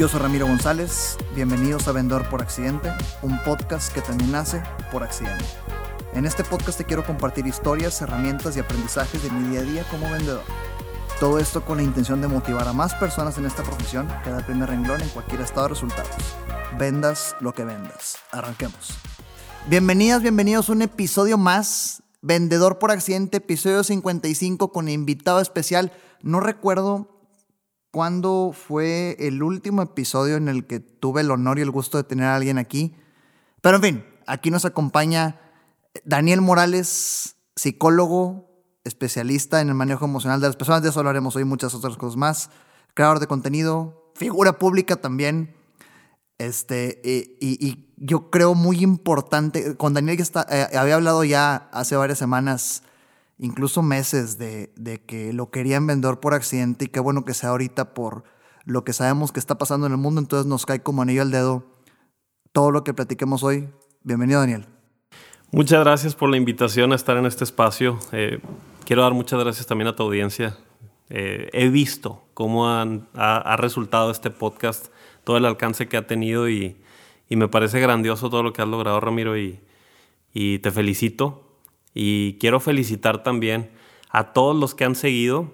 Yo soy Ramiro González, bienvenidos a Vendedor por Accidente, un podcast que también nace por accidente. En este podcast te quiero compartir historias, herramientas y aprendizajes de mi día a día como vendedor. Todo esto con la intención de motivar a más personas en esta profesión que da el primer renglón en cualquier estado de resultados. Vendas lo que vendas. Arranquemos. Bienvenidas, bienvenidos a un episodio más. Vendedor por accidente, episodio 55 con invitado especial. No recuerdo cuándo fue el último episodio en el que tuve el honor y el gusto de tener a alguien aquí. Pero en fin, aquí nos acompaña Daniel Morales, psicólogo, especialista en el manejo emocional de las personas. De eso hablaremos hoy muchas otras cosas más. Creador de contenido, figura pública también. Este, y, yo creo muy importante, con Daniel que está, eh, había hablado ya hace varias semanas, incluso meses, de, de que lo querían vender por accidente y qué bueno que sea ahorita por lo que sabemos que está pasando en el mundo, entonces nos cae como anillo al dedo todo lo que platiquemos hoy. Bienvenido, Daniel. Muchas gracias por la invitación a estar en este espacio. Eh, quiero dar muchas gracias también a tu audiencia. Eh, he visto cómo ha, resultado este podcast, todo el alcance que ha tenido y, me parece grandioso todo lo que has logrado, Ramiro, y, y te felicito. Y quiero felicitar también a todos los que han seguido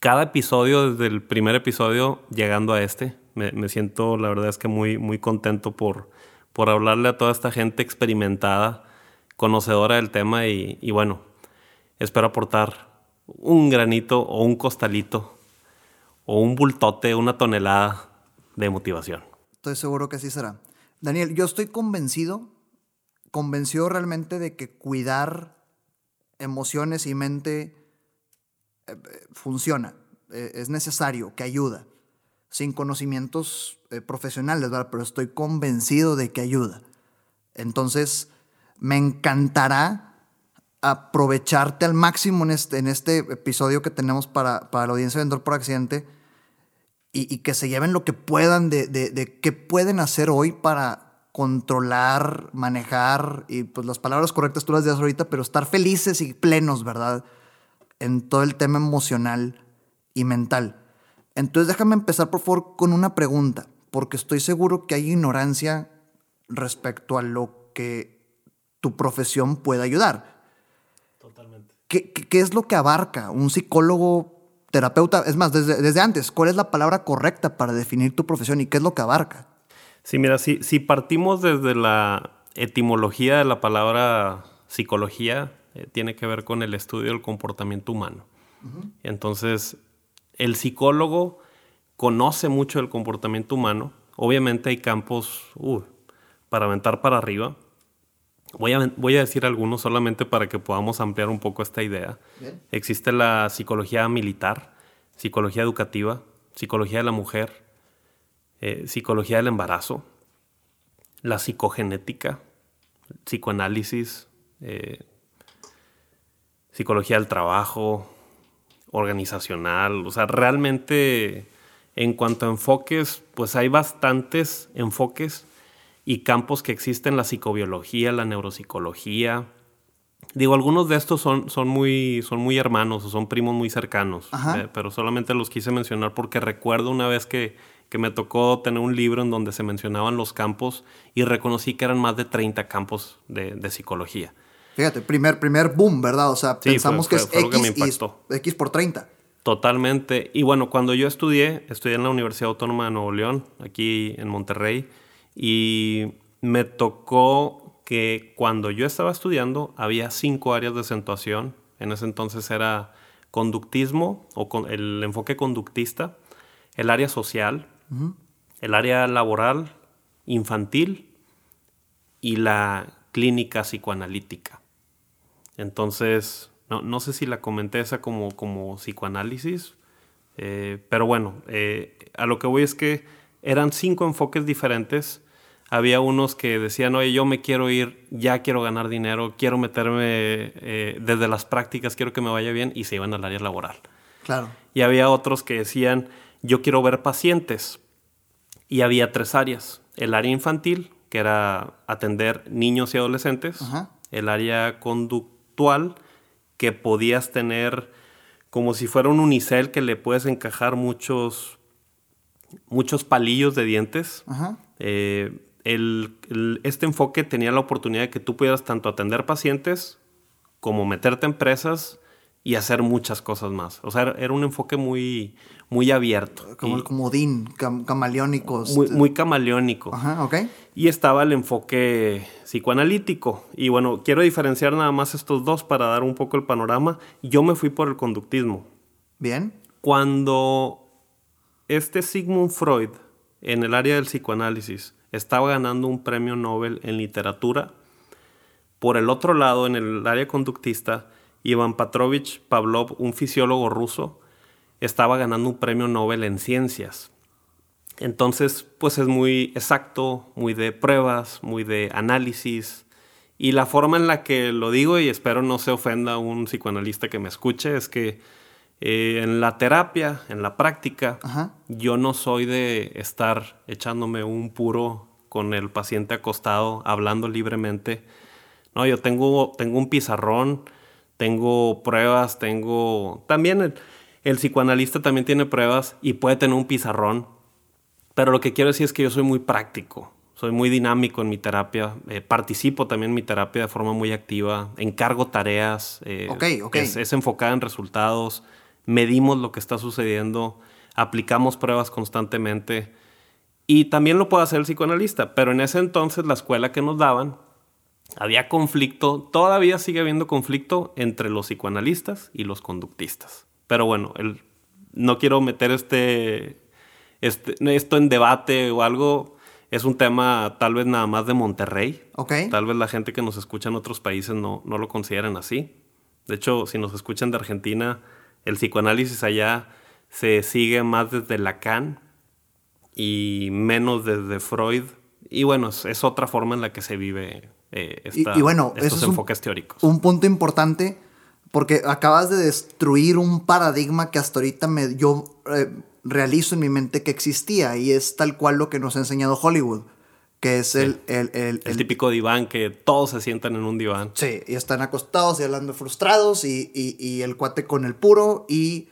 cada episodio, desde el primer episodio llegando a este. Me, siento, la verdad es que muy, muy contento por, por hablarle a toda esta gente experimentada conocedora del tema y, bueno, espero aportar un granito o un costalito o un bultote, una tonelada de motivación. Estoy seguro que así será. Daniel, yo estoy convencido, convencido realmente de que cuidar emociones y mente eh, funciona, eh, es necesario, que ayuda, sin conocimientos eh, profesionales, ¿verdad? pero estoy convencido de que ayuda. Entonces, me encantará aprovecharte al máximo en este, en este episodio que tenemos para, para la audiencia de Vendedor por Accidente y, que se lleven lo que puedan de, de, qué pueden hacer hoy para controlar, manejar y pues las palabras correctas tú las dices ahorita, pero estar felices y plenos, ¿verdad? En todo el tema emocional y mental. Entonces déjame empezar por favor con una pregunta, porque estoy seguro que hay ignorancia respecto a lo que tu profesión puede ayudar. Totalmente. ¿Qué, qué, es lo que abarca un psicólogo, terapeuta? Es más, desde, desde, antes, ¿cuál es la palabra correcta para definir tu profesión y qué es lo que abarca? Sí, mira, si, si partimos desde la etimología de la palabra psicología, eh, tiene que ver con el estudio del comportamiento humano. Entonces, el psicólogo conoce mucho el comportamiento humano. Obviamente hay campos uh, para aventar para arriba, Voy a, voy a, decir algunos solamente para que podamos ampliar un poco esta idea. Existe la psicología militar, psicología educativa, psicología de la mujer, eh, psicología del embarazo, la psicogenética, psicoanálisis, eh, psicología del trabajo, organizacional. O sea, realmente en cuanto a enfoques, pues hay bastantes enfoques y campos que existen, la psicobiología, la neuropsicología. Digo, algunos de estos son, son, muy, son muy hermanos o son primos muy cercanos, eh, pero solamente los quise mencionar porque recuerdo una vez que, que me tocó tener un libro en donde se mencionaban los campos y reconocí que eran más de 30 campos de, de psicología. Fíjate, primer, primer boom, ¿verdad? O sea, pensamos que es X, X por 30. Totalmente. Y bueno, cuando yo estudié, estudié en la Universidad Autónoma de Nuevo León, aquí en Monterrey, y me tocó que cuando yo estaba estudiando había cinco áreas de acentuación. En ese entonces era conductismo o con el enfoque conductista, el área social, el área laboral, infantil y la clínica psicoanalítica. Entonces, no, sé si la comenté esa como, como psicoanálisis, eh, pero bueno, eh, a lo que voy es que eran cinco enfoques diferentes había unos que decían, oye, yo me quiero ir, ya quiero ganar dinero, quiero meterme eh, desde las prácticas, quiero que me vaya bien, y se iban al área laboral. Claro. Y había otros que decían, yo quiero ver pacientes. Y había tres áreas. El área infantil, que era atender niños y adolescentes. El área conductual, que podías tener como si fuera un unicel que le puedes encajar muchos muchos palillos de dientes. Ajá. Eh, el- el- este enfoque tenía la oportunidad de que tú pudieras tanto atender pacientes como meterte a empresas y hacer muchas cosas más. O sea, era- era un enfoque muy, muy abierto. Como y el comodín, cam- camaleónico. muy, este- muy camaleónico. Ajá, ok. Y estaba el enfoque psicoanalítico. Y bueno, quiero diferenciar nada más estos dos para dar un poco el panorama. Yo me fui por el conductismo. Bien. Cuando este Sigmund Freud, en el área del psicoanálisis, estaba ganando un premio Nobel en literatura, por el otro lado, en el área conductista, Iván Petrovich Pavlov, un fisiólogo ruso, estaba ganando un premio Nobel en ciencias. Entonces, pues es muy exacto, muy de pruebas, muy de análisis. Y la forma en la que lo digo, y espero no se ofenda un psicoanalista que me escuche, es que eh, en la terapia, en la práctica, Ajá. yo no soy de estar echándome un puro con el paciente acostado, hablando libremente. No, yo tengo, tengo un pizarrón, tengo pruebas, tengo... También el, el psicoanalista también tiene pruebas y puede tener un pizarrón, pero lo que quiero decir es que yo soy muy práctico, soy muy dinámico en mi terapia, eh, participo también en mi terapia de forma muy activa, encargo tareas, eh. Es, es enfocada en resultados, medimos lo que está sucediendo, aplicamos pruebas constantemente y también lo puede hacer el psicoanalista, pero en ese entonces la escuela que nos daban había conflicto, todavía sigue habiendo conflicto entre los psicoanalistas y los conductistas. Pero bueno, el, no quiero meter este, este, esto en debate o algo. Es un tema tal vez nada más de Monterrey. Ok. Tal vez la gente que nos escucha en otros países no, no lo consideren así. De hecho, si nos escuchan de Argentina, el psicoanálisis allá se sigue más desde Lacan y menos desde Freud. Y bueno, es, es otra forma en la que se vive eh, Y- esta- y bueno, estos eso es un- enfoques teóricos. Un punto importante, porque acabas de destruir un paradigma que hasta ahorita me, yo eh, realizo en mi mente que existía y es tal cual lo que nos ha enseñado Hollywood, que es el, el, el- el el- típico diván que todos se sientan en un diván. Sí, y están acostados y hablando frustrados y, y- y el cuate con el puro y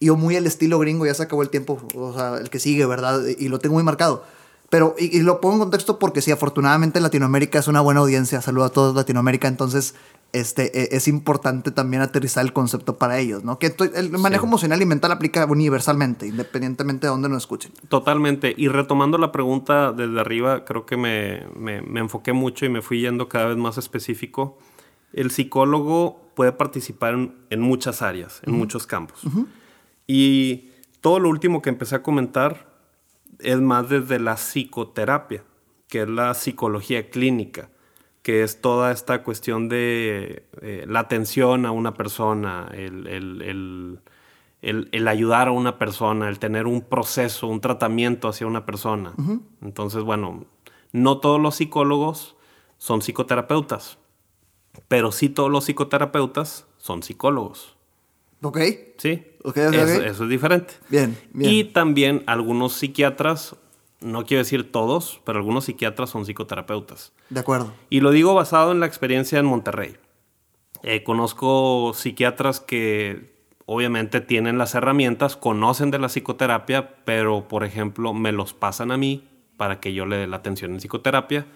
yo muy el estilo gringo, ya se acabó el tiempo, o sea, el que sigue, ¿verdad? Y lo tengo muy marcado. Pero, y, y lo pongo en contexto porque sí, afortunadamente Latinoamérica es una buena audiencia, saludo a todos Latinoamérica, entonces este, e- es importante también aterrizar el concepto para ellos, ¿no? Que el manejo Sí. emocional y mental aplica universalmente, independientemente de dónde nos escuchen. Totalmente. Y retomando la pregunta desde arriba, creo que me, me- me enfoqué mucho y me fui yendo cada vez más específico. El psicólogo puede participar en, en muchas áreas, en muchos campos. Y todo lo último que empecé a comentar es más desde la psicoterapia, que es la psicología clínica, que es toda esta cuestión de eh, la atención a una persona, el, el- el- el- el ayudar a una persona, el tener un proceso, un tratamiento hacia una persona. Entonces, bueno, no todos los psicólogos son psicoterapeutas, pero sí todos los psicoterapeutas son psicólogos. ¿Ok? ¿Sí? Ok, ok, eso, eso es diferente. Bien, bien. Y también algunos psiquiatras, no quiero decir todos, pero algunos psiquiatras son psicoterapeutas. De acuerdo. Y lo digo basado en la experiencia en Monterrey. Eh, conozco psiquiatras que obviamente tienen las herramientas, conocen de la psicoterapia, pero por ejemplo me los pasan a mí para que yo le dé la atención en psicoterapia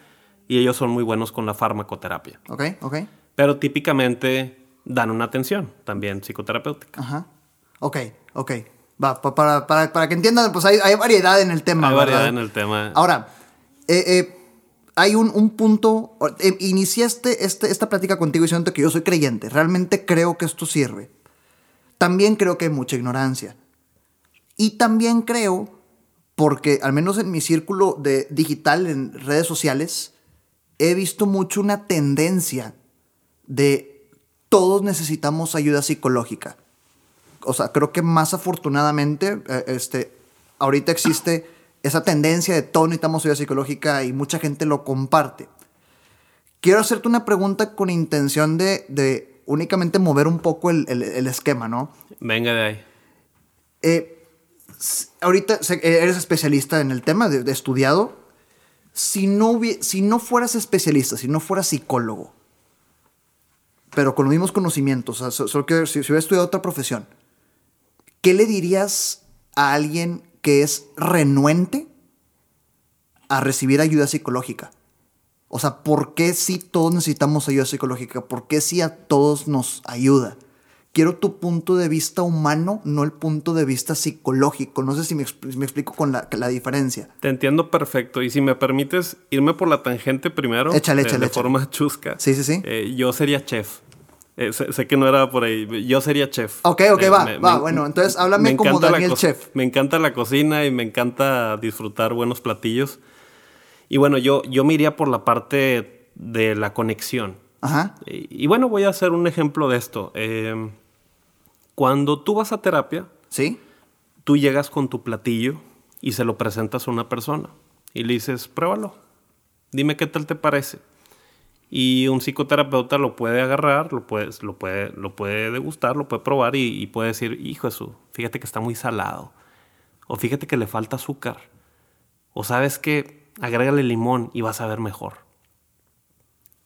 y ellos son muy buenos con la farmacoterapia. ¿Ok? ¿Ok? Pero típicamente dan una atención también psicoterapéutica. Ajá. Ok, ok. Va, pa- para, para, para que entiendan, pues hay, hay variedad en el tema. Hay variedad ¿verdad? en el tema. Ahora, eh, eh, hay un, un punto. eh, iniciaste este, esta plática contigo diciendo que yo soy creyente. Realmente creo que esto sirve. También creo que hay mucha ignorancia. Y también creo, porque al menos en mi círculo de digital, en redes sociales, he visto mucho una tendencia de todos necesitamos ayuda psicológica. O sea, creo que más afortunadamente, eh, este, ahorita existe esa tendencia de todos necesitamos ayuda psicológica y mucha gente lo comparte. Quiero hacerte una pregunta con intención de, de únicamente mover un poco el, el- el esquema, ¿no? Venga de ahí. Eh, ahorita sé- eres especialista en el tema, de, de estudiado. Si no, si no fueras especialista, si no fueras psicólogo, pero con los mismos conocimientos, o sea, so- solo que si, hubieras estudiado otra profesión, ¿qué le dirías a alguien que es renuente a recibir ayuda psicológica? O sea, ¿por qué si todos necesitamos ayuda psicológica? ¿Por qué si a todos nos ayuda? Quiero tu punto de vista humano, no el punto de vista psicológico. No sé si me, me explico con la, la, diferencia. Te entiendo perfecto. Y si me permites irme por la tangente primero. Échale, de, échale. De forma chusca. Sí, sí, sí. Eh, yo sería chef. Eh, sé, sé, que no era por ahí. Yo sería chef. Ok, ok, eh, va, me, va. me, bueno, entonces háblame como Daniel Chef. Me encanta la cocina y me encanta disfrutar buenos platillos. Y bueno, yo, yo me iría por la parte de la conexión. Ajá. Y, y bueno, voy a hacer un ejemplo de esto. Eh, cuando tú vas a terapia, ¿Sí? tú llegas con tu platillo y se lo presentas a una persona y le dices, pruébalo, dime qué tal te parece. Y un psicoterapeuta lo puede agarrar, lo puede, lo puede, lo puede degustar, lo puede probar y, y puede decir, hijo eso, fíjate que está muy salado. O fíjate que le falta azúcar. O sabes que agrégale limón y vas a ver mejor.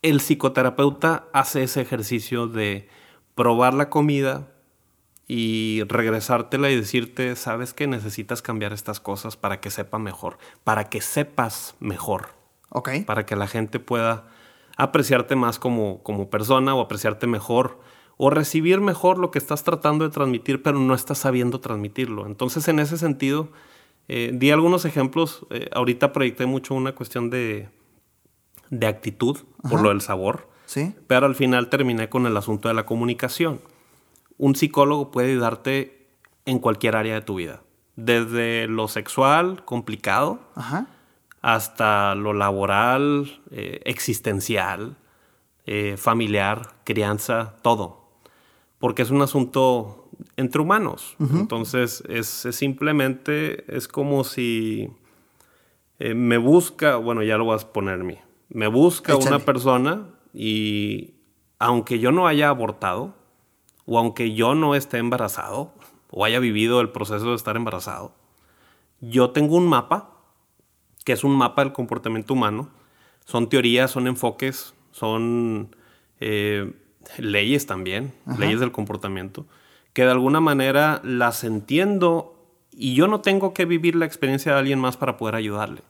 El psicoterapeuta hace ese ejercicio de probar la comida, y regresártela y decirte, sabes que necesitas cambiar estas cosas para que sepa mejor, para que sepas mejor. Ok. Para que la gente pueda apreciarte más como, como persona o apreciarte mejor o recibir mejor lo que estás tratando de transmitir, pero no estás sabiendo transmitirlo. Entonces, en ese sentido, eh, di algunos ejemplos. Eh, ahorita proyecté mucho una cuestión de, de actitud Ajá. por lo del sabor, Sí. pero al final terminé con el asunto de la comunicación un psicólogo puede ayudarte en cualquier área de tu vida. Desde lo sexual, complicado, Ajá. hasta lo laboral, eh, existencial, eh, familiar, crianza, todo. Porque es un asunto entre humanos. Uh -huh. Entonces, es, es, simplemente, es como si eh, me busca, bueno, ya lo vas a poner mí, me busca Échale. una persona y aunque yo no haya abortado, o aunque yo no esté embarazado o haya vivido el proceso de estar embarazado, yo tengo un mapa, que es un mapa del comportamiento humano. Son teorías, son enfoques, son eh, leyes también, Ajá. leyes del comportamiento, que de alguna manera las entiendo y yo no tengo que vivir la experiencia de alguien más para poder ayudarle.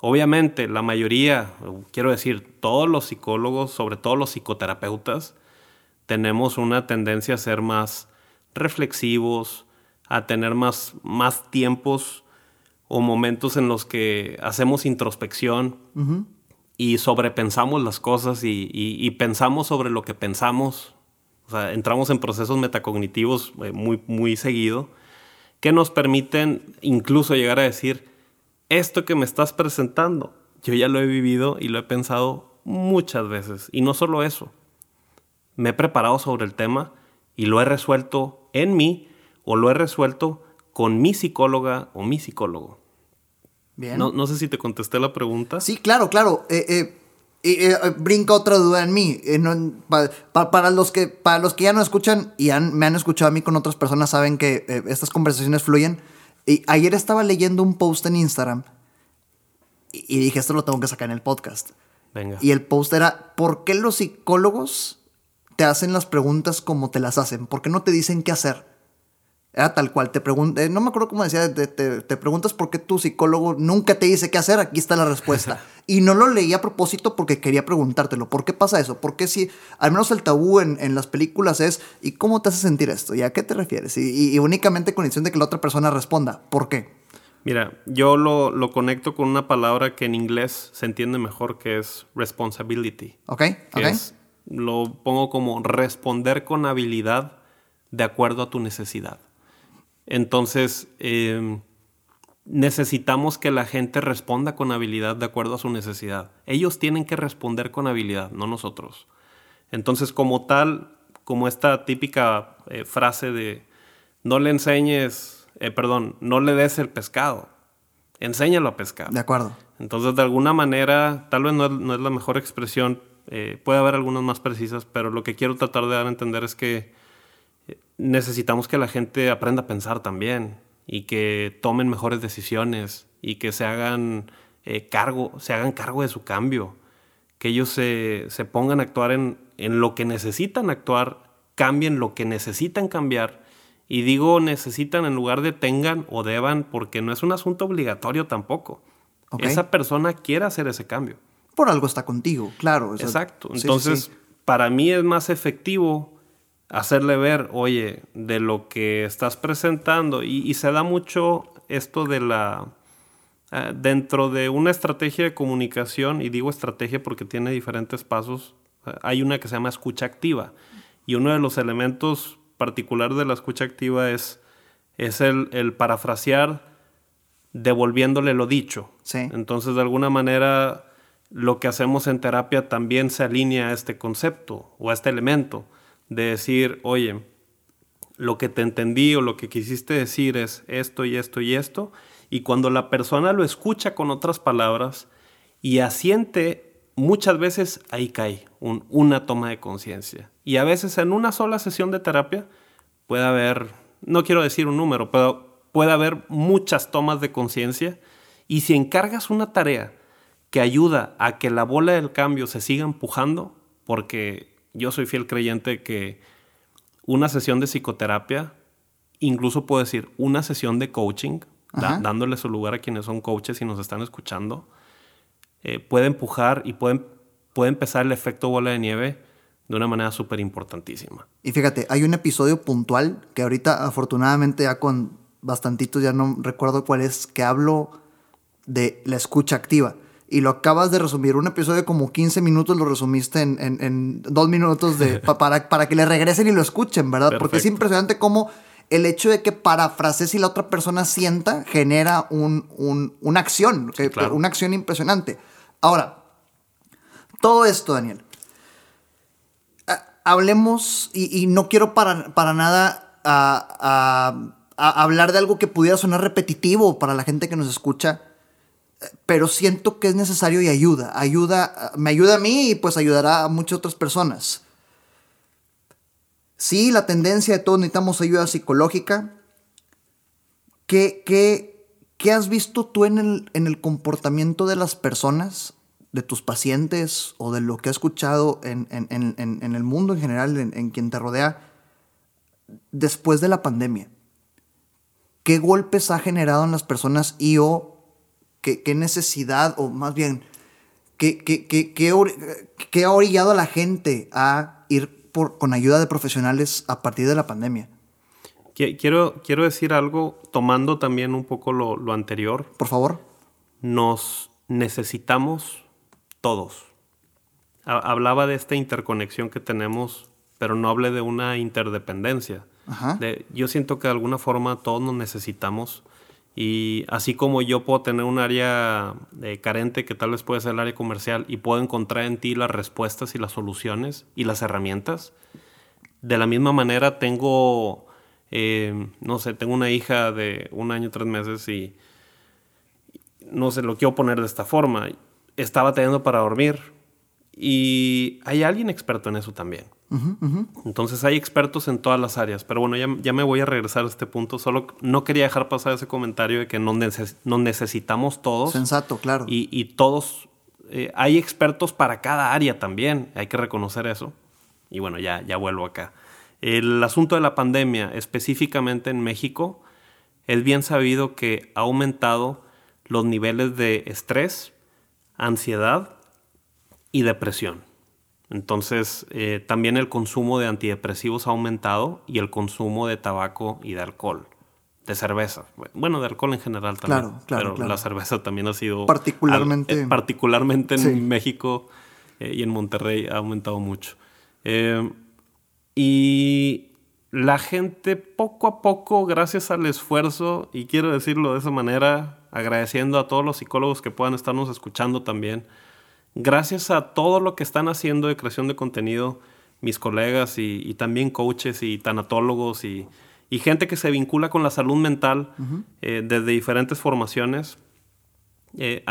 Obviamente, la mayoría, quiero decir, todos los psicólogos, sobre todo los psicoterapeutas, tenemos una tendencia a ser más reflexivos, a tener más, más tiempos o momentos en los que hacemos introspección uh -huh. y sobrepensamos las cosas y, y, y, pensamos sobre lo que pensamos. O sea, entramos en procesos metacognitivos eh, muy, muy seguido que nos permiten incluso llegar a decir, esto que me estás presentando, yo ya lo he vivido y lo he pensado muchas veces. Y no solo eso, me he preparado sobre el tema y lo he resuelto en mí o lo he resuelto con mi psicóloga o mi psicólogo. Bien. No, no sé si te contesté la pregunta. Sí, claro, claro. Eh, eh, eh, brinca otra duda en mí. No, pa, pa, para, los que, para los que ya no escuchan y han, me han escuchado a mí con otras personas, saben que eh, estas conversaciones fluyen. Y ayer estaba leyendo un post en Instagram y, y dije, esto lo tengo que sacar en el podcast. Venga. Y el post era, ¿por qué los psicólogos te hacen las preguntas como te las hacen? ¿Por qué no te dicen qué hacer? Era tal cual, te pregunté, no me acuerdo cómo decía, te, te, te, preguntas por qué tu psicólogo nunca te dice qué hacer, aquí está la respuesta. y no lo leí a propósito porque quería preguntártelo, ¿por qué pasa eso? ¿Por qué si, al menos el tabú en, en las películas es, ¿y cómo te hace sentir esto? ¿Y a qué te refieres? Y, y, y únicamente con condición de que la otra persona responda, ¿por qué? Mira, yo lo, lo, conecto con una palabra que en inglés se entiende mejor, que es responsibility. Ok, ok. Es, lo pongo como responder con habilidad de acuerdo a tu necesidad. Entonces, eh, necesitamos que la gente responda con habilidad de acuerdo a su necesidad. Ellos tienen que responder con habilidad, no nosotros. Entonces, como tal, como esta típica eh, frase de no le enseñes, eh, perdón, no le des el pescado, enséñalo a pescar. De acuerdo. Entonces, de alguna manera, tal vez no es, no es la mejor expresión, eh, puede haber algunas más precisas, pero lo que quiero tratar de dar a entender es que necesitamos que la gente aprenda a pensar también y que tomen mejores decisiones y que se hagan eh, cargo, se hagan cargo de su cambio, que ellos se, se pongan a actuar en, en, lo que necesitan actuar, cambien lo que necesitan cambiar Y digo necesitan en lugar de tengan o deban porque no es un asunto obligatorio tampoco. Esa persona quiere hacer ese cambio. Por algo está contigo, claro. Exacto. Entonces, para mí es más efectivo hacerle ver, oye, de lo que estás presentando. Y, se da mucho esto de la... Eh, dentro de una estrategia de comunicación, y digo estrategia porque tiene diferentes pasos, eh, hay una que se llama escucha activa. Y uno de los elementos particulares de la escucha activa es, es el, el parafrasear devolviéndole lo dicho. Entonces, de alguna manera, lo que hacemos en terapia también se alinea a este concepto o a este elemento de decir, oye, lo que te entendí o lo que quisiste decir es esto y esto y esto. Y cuando la persona lo escucha con otras palabras y asiente, muchas veces ahí cae una toma de conciencia. Y a veces en una sola sesión de terapia puede haber, no quiero decir un número, pero puede haber muchas tomas de conciencia y si encargas una tarea que ayuda a que la bola del cambio se siga empujando, porque yo soy fiel creyente que una sesión de psicoterapia, incluso puedo decir una sesión de coaching, dándole su lugar a quienes son coaches y nos están escuchando, eh, puede empujar y puede, puede empezar el efecto bola de nieve de una manera súper importantísima. Y fíjate, hay un episodio puntual que ahorita afortunadamente ya con bastantitos, ya no recuerdo cuál es, que hablo de la escucha activa. Y lo acabas de resumir. Un episodio de como 15 minutos lo resumiste en, en, dos minutos de, para, para que le regresen y lo escuchen, ¿verdad? Porque es impresionante cómo el hecho de que parafrases y la otra persona sienta genera un, un, una acción, una acción impresionante. Ahora, todo esto, Daniel, hablemos, y, no quiero para, para nada a hablar de algo que pudiera sonar repetitivo para la gente que nos escucha, pero siento que es necesario y ayuda. Ayuda, me ayuda a mí y pues ayudará a muchas otras personas. Sí, la tendencia de todos necesitamos ayuda psicológica. ¿Qué, qué, qué has visto tú en el, en el, comportamiento de las personas, de tus pacientes o de lo que has escuchado en, en, en el mundo en general, en quien te rodea, después de la pandemia? qué golpes ha generado en las personas y o qué, necesidad, o más bien, qué, qué, ha orillado a la gente a ir por, con ayuda de profesionales a partir de la pandemia. Quiero, quiero decir algo tomando también un poco lo, lo anterior. Por favor. Nos necesitamos todos. Hablaba de esta interconexión que tenemos, pero no hablé de una interdependencia yo siento que de alguna forma todos nos necesitamos y así como yo puedo tener un área eh, carente que tal vez puede ser el área comercial y puedo encontrar en ti las respuestas y las soluciones y las herramientas, de la misma manera tengo, eh, no sé, tengo una hija de un año, tres meses y no sé, lo quiero poner de esta forma. Estaba teniendo para dormir y hay alguien experto en eso también. Entonces hay expertos en todas las áreas, pero bueno, ya, me voy a regresar a este punto. Solo no quería dejar pasar ese comentario de que nos, necesitamos todos. Sensato, claro. Y, todos, eh, hay expertos para cada área también, hay que reconocer eso. Y bueno, ya, ya vuelvo acá. El asunto de la pandemia, específicamente en México, es bien sabido que ha aumentado los niveles de estrés, ansiedad y depresión. Entonces, eh, también el consumo de antidepresivos ha aumentado y el consumo de tabaco y de alcohol, de cerveza. Bueno, de alcohol en general también. Claro, claro. Pero la cerveza también ha sido. Particularmente. Eh, particularmente en México eh, y en Monterrey ha aumentado mucho. y la gente poco a poco, gracias al esfuerzo, y quiero decirlo de esa manera, agradeciendo a todos los psicólogos que puedan estarnos escuchando también gracias a todo lo que están haciendo de creación de contenido, mis colegas y, también coaches y tanatólogos y, gente que se vincula con la salud mental eh, desde diferentes formaciones, eh,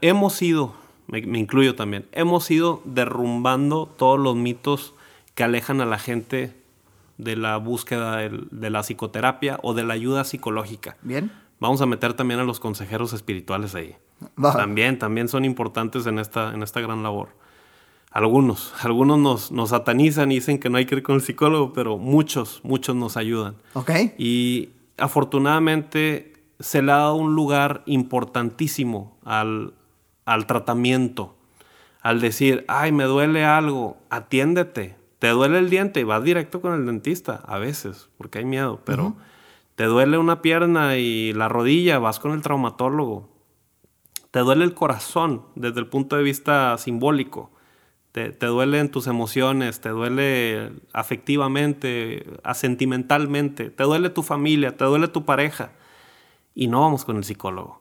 hemos ido, me, incluyo también, hemos ido derrumbando todos los mitos que alejan a la gente de la búsqueda de la psicoterapia o de la ayuda psicológica. Bien. Vamos a meter también a los consejeros espirituales ahí. También, también son importantes en esta, en esta gran labor. Algunos, algunos nos, nos satanizan y dicen que no hay que ir con el psicólogo, pero muchos, muchos nos ayudan. Ok. Y afortunadamente se le ha dado un lugar importantísimo al, al tratamiento. Al decir, ay, me duele algo, atiéndete. Te duele el diente y vas directo con el dentista, a veces, porque hay miedo, pero te duele una pierna y la rodilla, vas con el traumatólogo. Te duele el corazón desde el punto de vista simbólico te, te duelen tus emociones, te duele afectivamente, sentimentalmente, te duele tu familia, te duele tu pareja. Y no vamos con el psicólogo.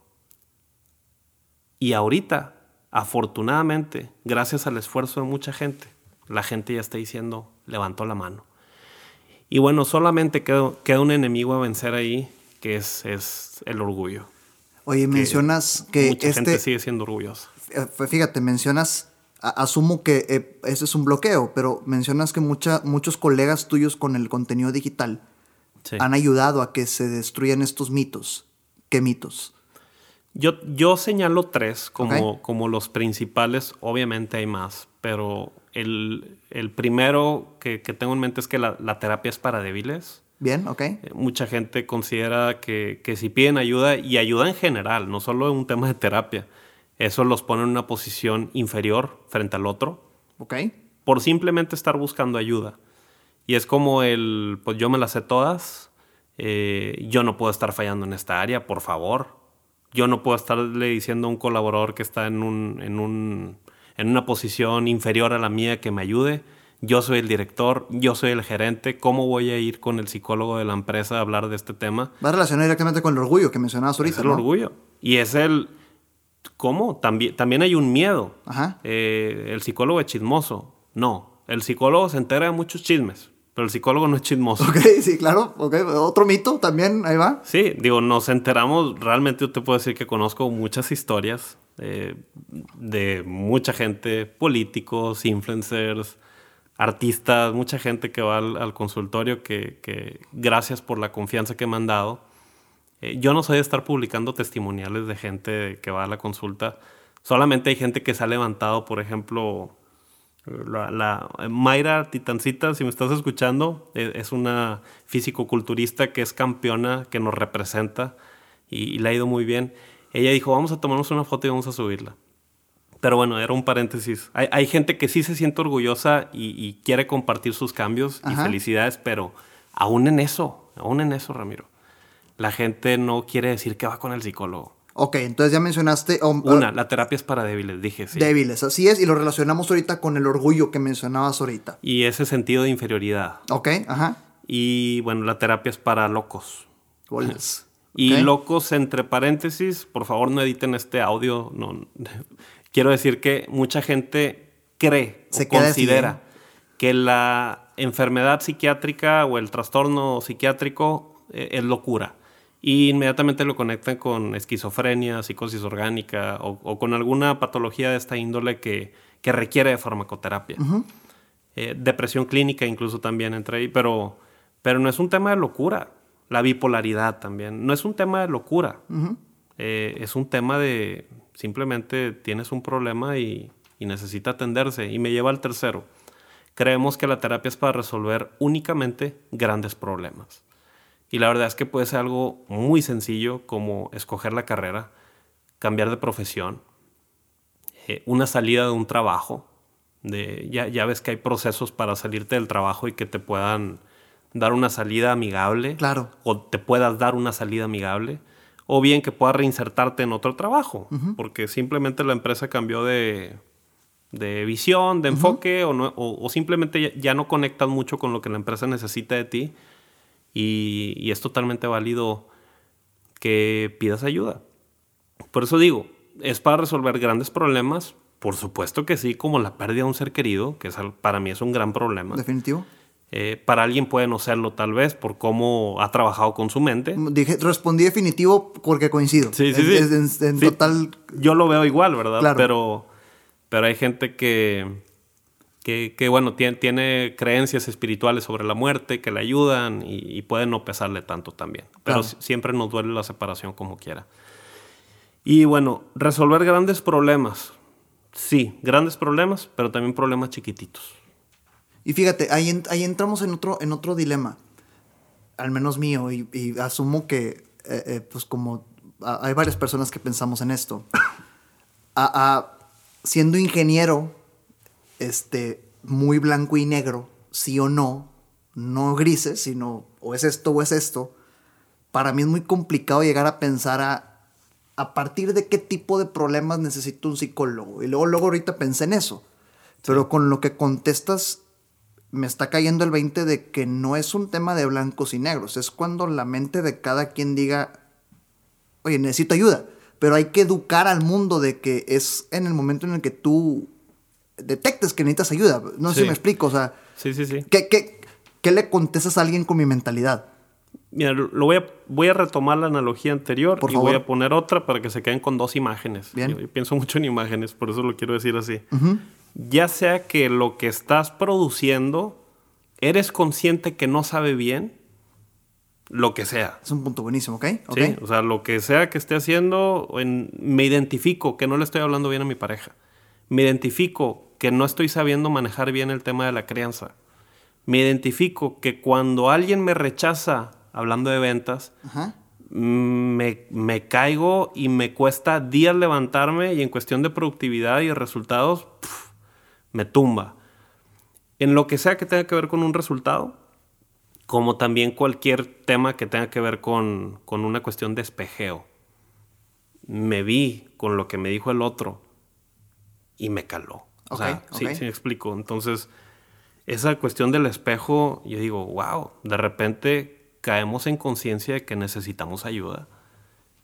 Y ahorita, afortunadamente, gracias al esfuerzo de mucha gente, la gente ya está diciendo, levantó la mano. Y bueno, solamente queda, queda un enemigo a vencer ahí, que es, es el orgullo. Oye, mencionas que mucha gente este, sigue siendo orgullosa. eh, fíjate, mencionas, asumo que eh, ese es un bloqueo, pero mencionas que mucha, muchos colegas tuyos con el contenido digital Sí. han ayudado a que se destruyan estos mitos. ¿Qué mitos? Yo, yo señalo tres como, como los principales, obviamente hay más, pero el, el primero que, que tengo en mente es que la, la terapia es para débiles. Bien, ok. Eh, Mucha gente considera que, que si piden ayuda, y ayuda en general, no solo en un tema de terapia, eso los pone en una posición inferior frente al otro Ok. por simplemente estar buscando ayuda. Y es como el, pues yo me las sé todas, eh, yo no puedo estar fallando en esta área, por favor. Yo no puedo estarle diciendo a un colaborador que está en, un, en, un, en una posición inferior a la mía que me ayude. Yo soy el director, yo soy el gerente, ¿cómo voy a ir con el psicólogo de la empresa a hablar de este tema? Va relacionado directamente con el orgullo que mencionabas ahorita, Es el ¿no? orgullo. Y es el... ¿Cómo? También, también hay un miedo. Ajá. Eh, el psicólogo es chismoso. No. El psicólogo se entera de muchos chismes, pero el psicólogo no es chismoso. Ok, sí, claro. Ok, otro mito también, ahí va. Sí, digo, nos enteramos, realmente yo te puedo decir que conozco muchas historias eh, de mucha gente, políticos, influencers, artistas, mucha gente que va al, consultorio que, que gracias por la confianza que me han dado. Eh, yo no soy de estar publicando testimoniales de gente que va a la consulta. Solamente hay gente que se ha levantado, por ejemplo, la, la- Mayra Titancita, si me estás escuchando, e- es una físico-culturista que es campeona, que nos representa y, y le ha ido muy bien. Ella dijo, vamos a tomarnos una foto y vamos a subirla. Pero bueno, era un paréntesis. Hay, hay gente que sí se siente orgullosa y, y quiere compartir sus cambios Ajá. y felicidades, pero aún en eso, aún en eso, Ramiro, la gente no quiere decir que va con el psicólogo. Ok, entonces ya mencionaste Una, la terapia es para débiles, dije, sí. débiles, así es, y lo relacionamos ahorita con el orgullo que mencionabas ahorita. Y ese sentido de inferioridad. Ok, ajá. Y bueno, la terapia es para locos. Bolas. Y locos entre paréntesis, por favor no editen este audio. No, quiero decir que mucha gente cree Se o considera ¿eh? que la enfermedad psiquiátrica o el trastorno psiquiátrico eh, es locura. Y inmediatamente lo conectan con esquizofrenia, psicosis orgánica o, o con alguna patología de esta índole que, que requiere de farmacoterapia. Eh, depresión clínica incluso también entra ahí, pero, pero no es un tema de locura. La bipolaridad también. No es un tema de locura. Eh, es un tema de simplemente tienes un problema y, y necesita atenderse. Y me lleva al tercero. Creemos que la terapia es para resolver únicamente grandes problemas. Y la verdad es que puede ser algo muy sencillo como escoger la carrera, cambiar de profesión, eh, una salida de un trabajo. De, ya, ya ves que hay procesos para salirte del trabajo y que te puedan dar una salida amigable. Claro. O te puedas dar una salida amigable. O bien que puedas reinsertarte en otro trabajo. Porque simplemente la empresa cambió de, de visión, de enfoque, o, no- o- o simplemente ya, ya no conectas mucho con lo que la empresa necesita de ti. Y, y es totalmente válido que pidas ayuda. Por eso digo, ¿es para resolver grandes problemas? Por supuesto que sí, como la pérdida de un ser querido, que es, para mí es un gran problema. Definitivo. Eh, para alguien puede no serlo tal vez por cómo ha trabajado con su mente. Dije, respondí definitivo porque coincido. Sí, sí, Es- sí. en, en Sí, total. Yo lo veo igual, ¿verdad? Claro. Pero, pero hay gente que, que, que, bueno, tiene, tiene creencias espirituales sobre la muerte que le ayudan y, y puede no pesarle tanto también. Pero Claro. siempre nos duele la separación como quiera. Y bueno, resolver grandes problemas. sí, grandes problemas, pero también problemas chiquititos. Y fíjate, ahí, ahí entramos en otro, en otro dilema, al menos mío, y, asumo que, eh, eh, pues como hay varias personas que pensamos en esto. A, siendo ingeniero, este, muy blanco y negro, sí o no, no grises, sino o es esto o es esto, para mí es muy complicado llegar a pensar a a partir de qué tipo de problemas necesito un psicólogo. Y luego, luego ahorita pensé en eso. Pero con lo que contestas, me está cayendo el 20 de que no es un tema de blancos y negros. Es cuando la mente de cada quien diga, oye, necesito ayuda. Pero hay que educar al mundo de que es en el momento en el que tú detectes que necesitas ayuda. No sé si me explico. O sea, sí, sí, sí. ¿qué, qué, qué le contestas a alguien con mi mentalidad? Mira, lo voy a, voy a retomar la analogía anterior y voy a poner otra para que se queden con dos imágenes. Yo, pienso mucho en imágenes, por eso lo quiero decir así. Ya sea que lo que estás produciendo, eres consciente que no sabe bien, lo que sea. Es un punto buenísimo, ¿ok? Sí, o sea, lo que sea que esté haciendo, me identifico que no le estoy hablando bien a mi pareja. Me identifico que no estoy sabiendo manejar bien el tema de la crianza. Me identifico que cuando alguien me rechaza hablando de ventas, Me, caigo y me cuesta días levantarme y en cuestión de productividad y resultados, me tumba. En lo que sea que tenga que ver con un resultado, como también cualquier tema que tenga que ver con, una cuestión de espejeo. Me vi con lo que me dijo el otro y me caló. O sea, sí, sí me explico. Entonces, esa cuestión del espejo, yo digo, wow, de repente caemos en conciencia de que necesitamos ayuda.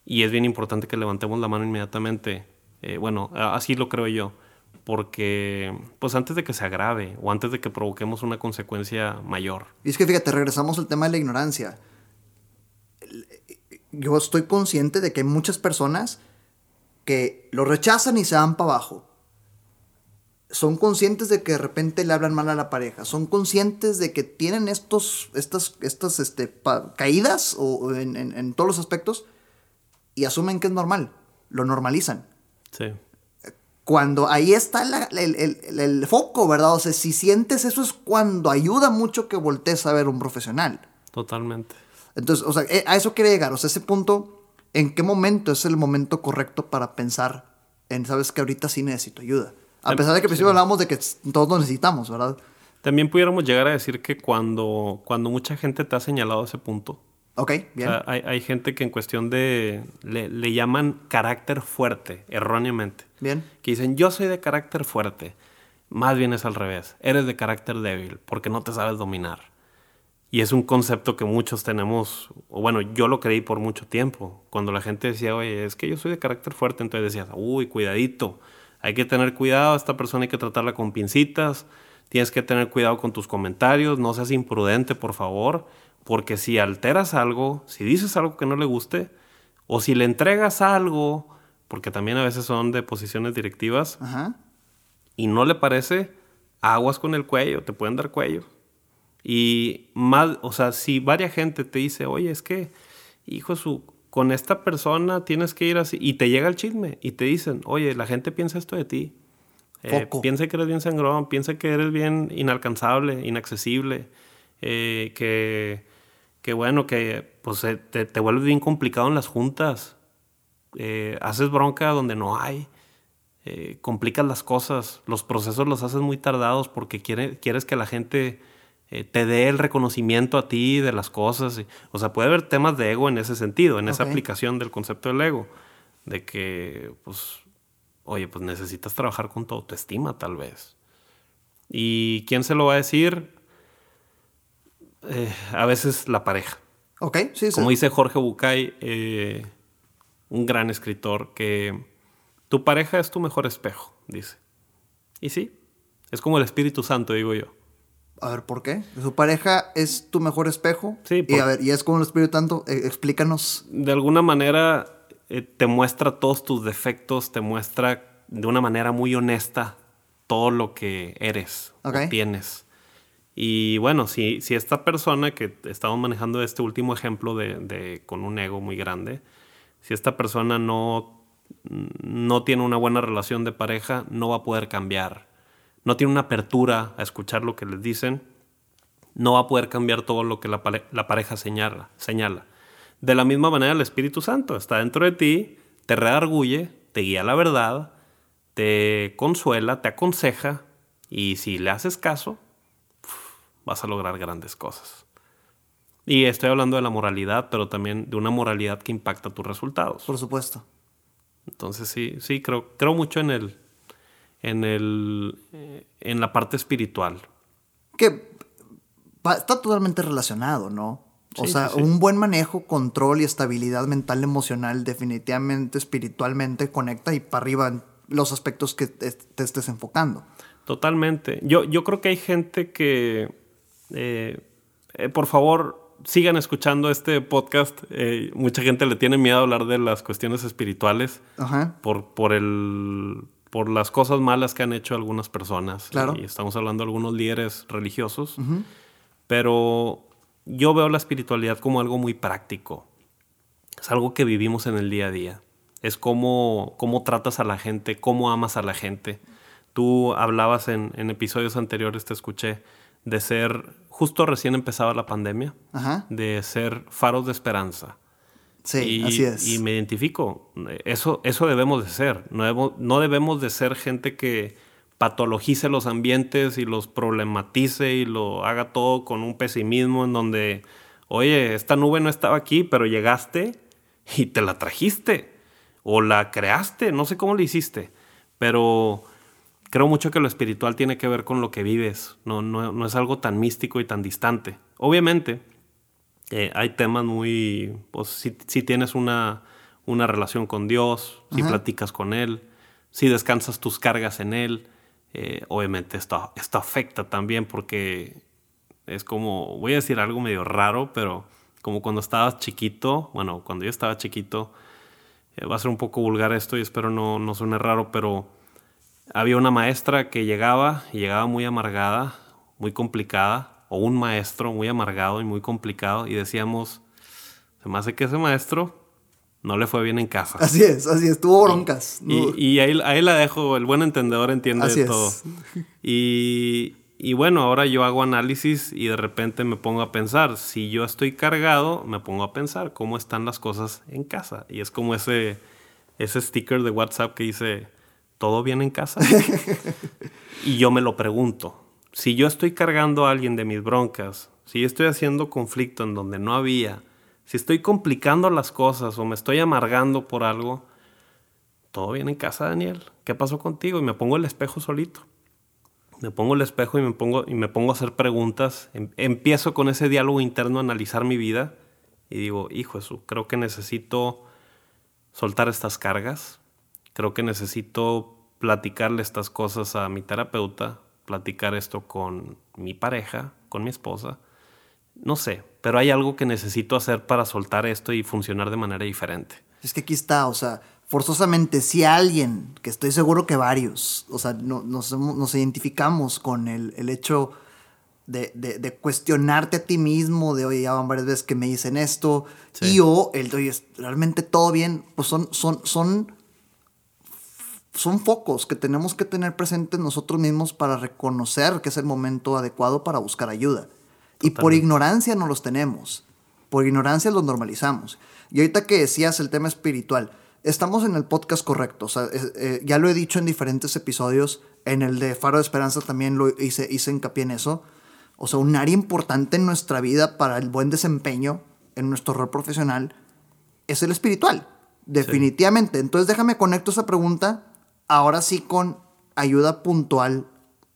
Y es bien importante que levantemos la mano inmediatamente. Eh, bueno, así lo creo yo. Porque, pues antes de que se agrave o antes de que provoquemos una consecuencia mayor. Y es que fíjate, regresamos al tema de la ignorancia. Yo estoy consciente de que hay muchas personas que lo rechazan y se van para abajo son conscientes de que de repente le hablan mal a la pareja, son conscientes de que tienen estos, estas, estas este, caídas o en, todos los aspectos y asumen que es normal, lo normalizan. Sí. Cuando ahí está el, foco, ¿verdad? O sea, si sientes eso es cuando ayuda mucho que voltees a ver un profesional. Totalmente. Entonces, o sea, eh, a eso quiere llegar. O sea, ese punto, ¿en qué momento es el momento correcto para pensar en, sabes que ahorita sí necesito ayuda? A pesar de que al principio hablábamos de que todos lo necesitamos, ¿verdad? También pudiéramos llegar a decir que cuando, cuando mucha gente te ha señalado ese punto. Ok, bien. hay, gente que en cuestión de. Le, llaman carácter fuerte, erróneamente. Bien. Que dicen, yo soy de carácter fuerte. Más bien es al revés. Eres de carácter débil porque no te sabes dominar. Y es un concepto que muchos tenemos, o bueno, yo lo creí por mucho tiempo. Cuando la gente decía, oye, es que yo soy de carácter fuerte, entonces decías, uy, cuidadito hay que tener cuidado, esta persona hay que tratarla con pincitas, tienes que tener cuidado con tus comentarios, no seas imprudente, por favor, porque si alteras algo, si dices algo que no le guste, o si le entregas algo, porque también a veces son de posiciones directivas, y no le parece, aguas con el cuello, te pueden dar cuello. Y más, o sea, si varias gente te dice, oye, es que, hijo, su, con esta persona tienes que ir así. Y te llega el chisme y te dicen, oye, la gente piensa esto de ti. Eh, piensa que eres bien sangrón, piensa que eres bien inalcanzable, inaccesible, eh, que, que, bueno, que pues eh, te, te, vuelves bien complicado en las juntas, haces bronca donde no hay, complicas las cosas, los procesos los haces muy tardados porque quiere, quieres que la gente eh, te dé el reconocimiento a ti de las cosas. o sea, puede haber temas de ego en ese sentido, en esa aplicación del concepto del ego. De que, pues, oye, pues necesitas trabajar con tu autoestima tal vez. ¿Y quién se lo va a decir? Eh, a veces la pareja. Ok, sí, Como dice Jorge Bucay, eh, un gran escritor, que tu pareja es tu mejor espejo, dice. Y sí, es como el Espíritu Santo, digo yo. A ver, ¿por qué? ¿Su pareja es tu mejor espejo? Sí. Y a ver, ¿y es como el Espíritu tanto? Eh, explícanos. De alguna manera eh, te muestra todos tus defectos, te muestra de una manera muy honesta todo lo que eres o tienes. Y bueno, si, si esta persona que estamos manejando este último ejemplo de, con un ego muy grande, si esta persona no, no tiene una buena relación de pareja, no va a poder cambiar. No tiene una apertura a escuchar lo que les dicen, no va a poder cambiar todo lo que la, pareja señala, señala. De la misma manera, el Espíritu Santo está dentro de ti, te redarguye, te guía la verdad, te consuela, te aconseja, y si le haces caso, vas a lograr grandes cosas. Y estoy hablando de la moralidad, pero también de una moralidad que impacta tus resultados. Por supuesto. Entonces sí, sí, creo, creo mucho en el, en el, eh, en la parte espiritual. Que está totalmente relacionado, ¿no? O sea, un buen manejo, control y estabilidad mental, emocional, definitivamente, espiritualmente, conecta y para arriba los aspectos que te, estés enfocando. Totalmente. Yo, yo creo que hay gente que, eh, eh, por favor, sigan escuchando este podcast. Eh, mucha gente le tiene miedo a hablar de las cuestiones espirituales Por, por, el, por las cosas malas que han hecho algunas personas. Claro. Y estamos hablando de algunos líderes religiosos. Pero yo veo la espiritualidad como algo muy práctico. Es algo que vivimos en el día a día. Es cómo, cómo tratas a la gente, cómo amas a la gente. Tú hablabas en, en episodios anteriores, te escuché, de ser, justo recién empezaba la pandemia, de ser faros de esperanza. Sí, así es. Y me identifico. Eso, eso debemos de ser. No debemos, no debemos de ser gente que patologice los ambientes y los problematice y lo haga todo con un pesimismo en donde, oye, esta nube no estaba aquí, pero llegaste y te la trajiste o la creaste, no sé cómo lo hiciste, pero creo mucho que lo espiritual tiene que ver con lo que vives, no, no, es algo tan místico y tan distante. Obviamente, eh, hay temas muy, pues si, tienes una, una, relación con Dios, si platicas con Él, si descansas tus cargas en Él, eh, obviamente esto, esto afecta también porque es como, voy a decir algo medio raro, pero como cuando estabas chiquito, bueno, cuando yo estaba chiquito, eh, va a ser un poco vulgar esto y espero no, no suene raro, pero había una maestra que llegaba y llegaba muy amargada, muy complicada, o un maestro muy amargado y muy complicado, y decíamos, se me hace que ese maestro no le fue bien en casa. Así es, así es, tuvo broncas. Y, ahí, ahí, la dejo, el buen entendedor entiende de todo. Y, y bueno, ahora yo hago análisis y de repente me pongo a pensar, si yo estoy cargado, me pongo a pensar cómo están las cosas en casa. Y es como ese, ese sticker de WhatsApp que dice, ¿todo bien en casa? y yo me lo pregunto, si yo estoy cargando a alguien de mis broncas, si estoy haciendo conflicto en donde no había, si estoy complicando las cosas o me estoy amargando por algo, ¿todo bien en casa, Daniel? ¿Qué pasó contigo? Y me pongo el espejo solito. Me pongo el espejo y me pongo, y me pongo a hacer preguntas. Em, empiezo con ese diálogo interno a analizar mi vida y digo, hijo Jesús, creo que necesito soltar estas cargas, creo que necesito platicarle estas cosas a mi terapeuta, platicar esto con mi pareja, con mi esposa. No sé, pero hay algo que necesito hacer para soltar esto y funcionar de manera diferente. Es que aquí está, o sea, forzosamente si alguien, que estoy seguro que varios, o sea, no, nos, identificamos con el, el hecho de, de, cuestionarte a ti mismo, de oye, ya van varias veces que me dicen esto, y o el de oye, realmente todo bien, pues son, son, son son focos que tenemos que tener presentes nosotros mismos para reconocer que es el momento adecuado para buscar ayuda. Y por ignorancia no los tenemos. Por ignorancia los normalizamos. Y ahorita que decías el tema espiritual, estamos en el podcast correcto. O sea, eh, ya lo he dicho en diferentes episodios. En el de Faro de Esperanza también lo hice, hice hincapié en eso. O sea, un área importante en nuestra vida para el buen desempeño en nuestro rol profesional es el espiritual. Definitivamente. Entonces déjame conecto esa pregunta ahora sí con ayuda puntual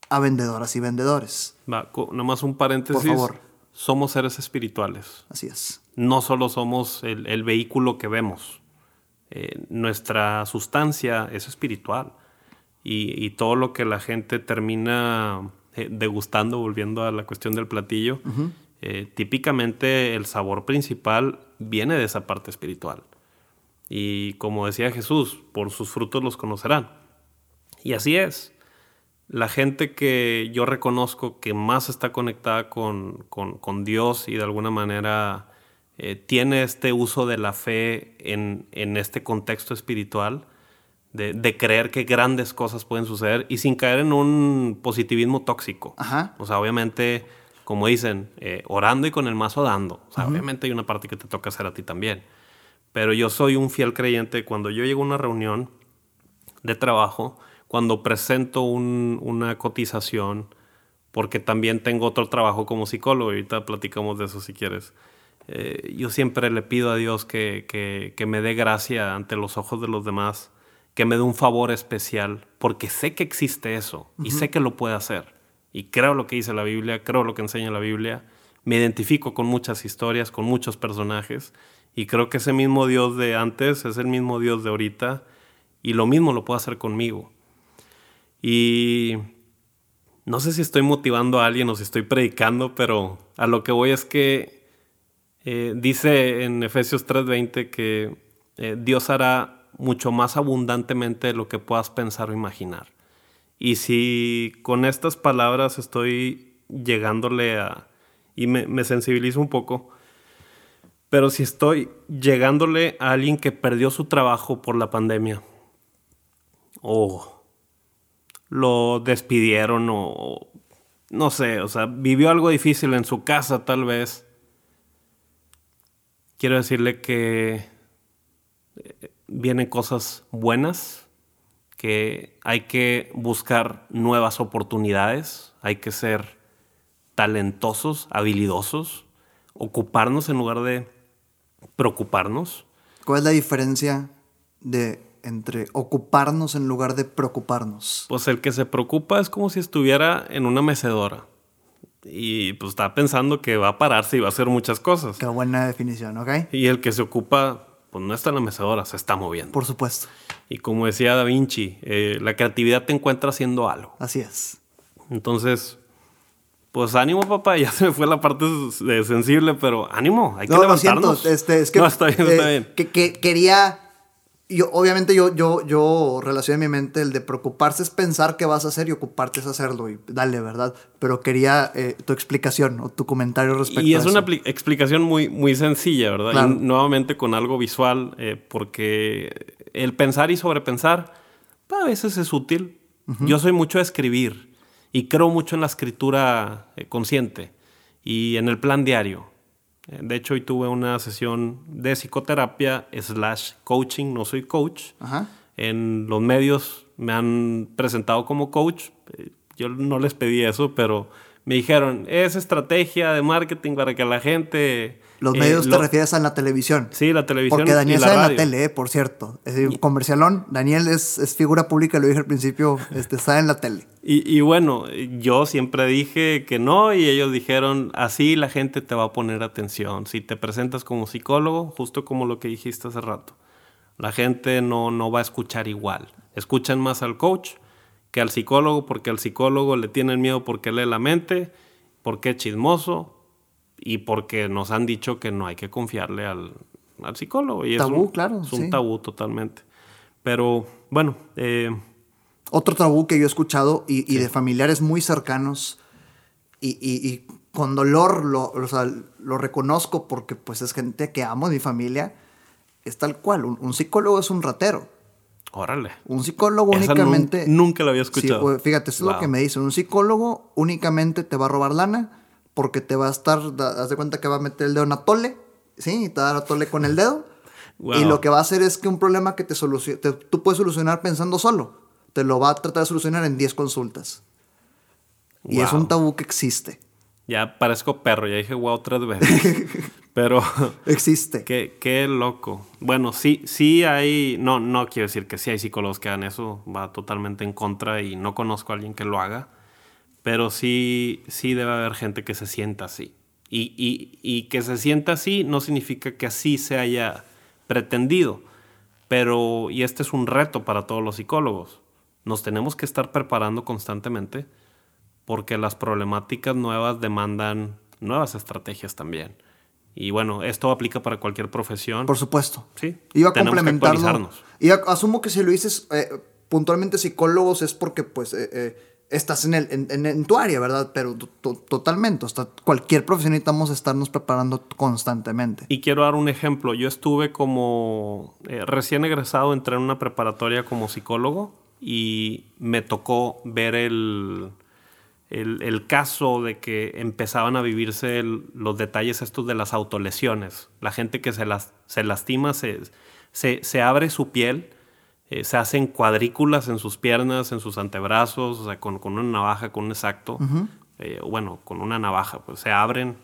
a vendedoras y vendedores. Va, nomás un paréntesis. Por favor. Somos seres espirituales. Así es. No solo somos el, vehículo que vemos. Eh, nuestra sustancia es espiritual. Y, todo lo que la gente termina eh, degustando, volviendo a la cuestión del platillo, eh, típicamente el sabor principal viene de esa parte espiritual. Y como decía Jesús, por sus frutos los conocerán. Y así es. La gente que yo reconozco que más está conectada con, Dios y de alguna manera eh, tiene este uso de la fe en, este contexto espiritual, de, de creer que grandes cosas pueden suceder y sin caer en un positivismo tóxico. Ajá. O sea, obviamente, como dicen, eh, orando y con el mazo dando. O sea, obviamente hay una parte que te toca hacer a ti también. Pero yo soy un fiel creyente. Cuando yo llego a una reunión de trabajo, cuando presento un- una cotización, porque también tengo otro trabajo como psicólogo, ahorita platicamos de eso si quieres. Eh, yo siempre le pido a Dios que, que- que me dé gracia ante los ojos de los demás, que me dé un favor especial, porque sé que existe eso y sé que lo puede hacer. Y creo lo que dice la Biblia, creo lo que enseña la Biblia, me identifico con muchas historias, con muchos personajes, y creo que ese mismo Dios de antes es el mismo Dios de ahorita, y lo mismo lo puede hacer conmigo. Y no sé si estoy motivando a alguien o si estoy predicando, pero a lo que voy es que eh, dice en Efesios 3:20 que eh, Dios hará mucho más abundantemente de lo que puedas pensar o imaginar. Y si con estas palabras estoy llegándole a... y me, sensibilizo un poco, pero si estoy llegándole a alguien que perdió su trabajo por la pandemia, o lo despidieron o no sé, o sea, vivió algo difícil en su casa tal vez. Quiero decirle que eh, vienen cosas buenas, que hay que buscar nuevas oportunidades, hay que ser talentosos, habilidosos, ocuparnos en lugar de preocuparnos. ¿Cuál es la diferencia de entre ocuparnos en lugar de preocuparnos? Pues el que se preocupa es como si estuviera en una mecedora. Y pues está pensando que va a pararse y va a hacer muchas cosas. Qué buena definición, ¿ok? Y el que se ocupa, pues no está en la mecedora, se está moviendo. Por supuesto, Y como decía Da Vinci, eh, la creatividad te encuentra haciendo algo. así es. Entonces, pues ánimo, papá. Ya se me fue la parte sensible, pero ánimo, hay que No, lo siento, levantarnos. este, es que, no, está bien, está eh, bien. que- que quería, yo, obviamente yo, yo, yo relacioné en mi mente el de preocuparse es pensar qué vas a hacer y ocuparte es hacerlo y dale, ¿verdad? Pero quería eh, tu explicación o tu comentario respecto Y a es eso. una apli- explicación muy, muy sencilla, ¿verdad? Claro. Y nuevamente con algo visual, eh, porque el pensar y sobrepensar pues, a veces es útil. Yo soy mucho de escribir y creo mucho en la escritura eh, consciente y en el plan diario. De hecho, hoy tuve una sesión de psicoterapia slash coaching, no soy coach. Ajá. En los medios me han presentado como coach. Eh, Yo no les pedí eso, pero me dijeron, es estrategia de marketing para que la gente... Los eh, medios lo- te refieres a la televisión. Sí, la televisión Porque y Daniel la sale en la tele, eh, por cierto. Es decir, comercialón. Daniel es, es figura pública, lo dije al principio, este, está en la tele. Y, y bueno, yo siempre dije que no y ellos dijeron, así la gente te va a poner atención. Si te presentas como psicólogo, justo como lo que dijiste hace rato, la gente no, no va a escuchar igual. Escuchan más al coach que al psicólogo porque al psicólogo le tienen miedo porque lee la mente, porque es chismoso y porque nos han dicho que no hay que confiarle al, al psicólogo. Y es Tabú, un- claro, Es un sí. tabú totalmente. Pero bueno, eh, Otro tabú que yo he escuchado y, y de familiares muy cercanos y, y- y con dolor lo, o sea, lo reconozco porque pues es gente que amo, mi familia, es tal cual. Un, un psicólogo es un ratero. órale. Un psicólogo Esa únicamente... nun- nunca la había Sí, escuchado. pues, fíjate, es lo Wow. que me dicen. Un psicólogo únicamente te va a robar lana porque te va a estar, haz de cuenta que va a meter el dedo en atole, ¿sí? Y te va a dar atole con el dedo. Wow. Y lo que va a hacer es que un problema que te solucione, tú puedes solucionar pensando solo, te lo va a tratar de solucionar en 10 consultas. Y es un tabú que existe. Ya parezco perro, ya dije wow tres veces. Pero Existe. qué, qué loco. Bueno, sí, sí hay, no, no quiero decir que sí hay psicólogos que hagan eso, va totalmente en contra y no conozco a alguien que lo haga, pero sí, sí debe haber gente que se sienta así. Y, y, y que se sienta así no significa que así se haya pretendido, pero, y este es un reto para todos los psicólogos, nos tenemos que estar preparando constantemente porque las problemáticas nuevas demandan nuevas estrategias también. Y bueno, esto aplica para cualquier profesión. Por supuesto. Sí, Iba a complementarlo. Y asumo que si lo dices eh, puntualmente psicólogos es porque pues eh, eh, estás en, el, en, en, tu área, ¿verdad? Pero totalmente, hasta cualquier profesión necesitamos estarnos preparando constantemente. Y quiero dar un ejemplo. Yo estuve como eh, recién egresado, entré en una preparatoria como psicólogo y me tocó ver el, el, el caso de que empezaban a vivirse los detalles estos de las autolesiones. La gente que se, las, se lastima, se, se, se abre su piel eh, se hacen cuadrículas en sus piernas, en sus antebrazos, o sea, con, una navaja, con un exacto. Eh, bueno, con una navaja, pues se abren.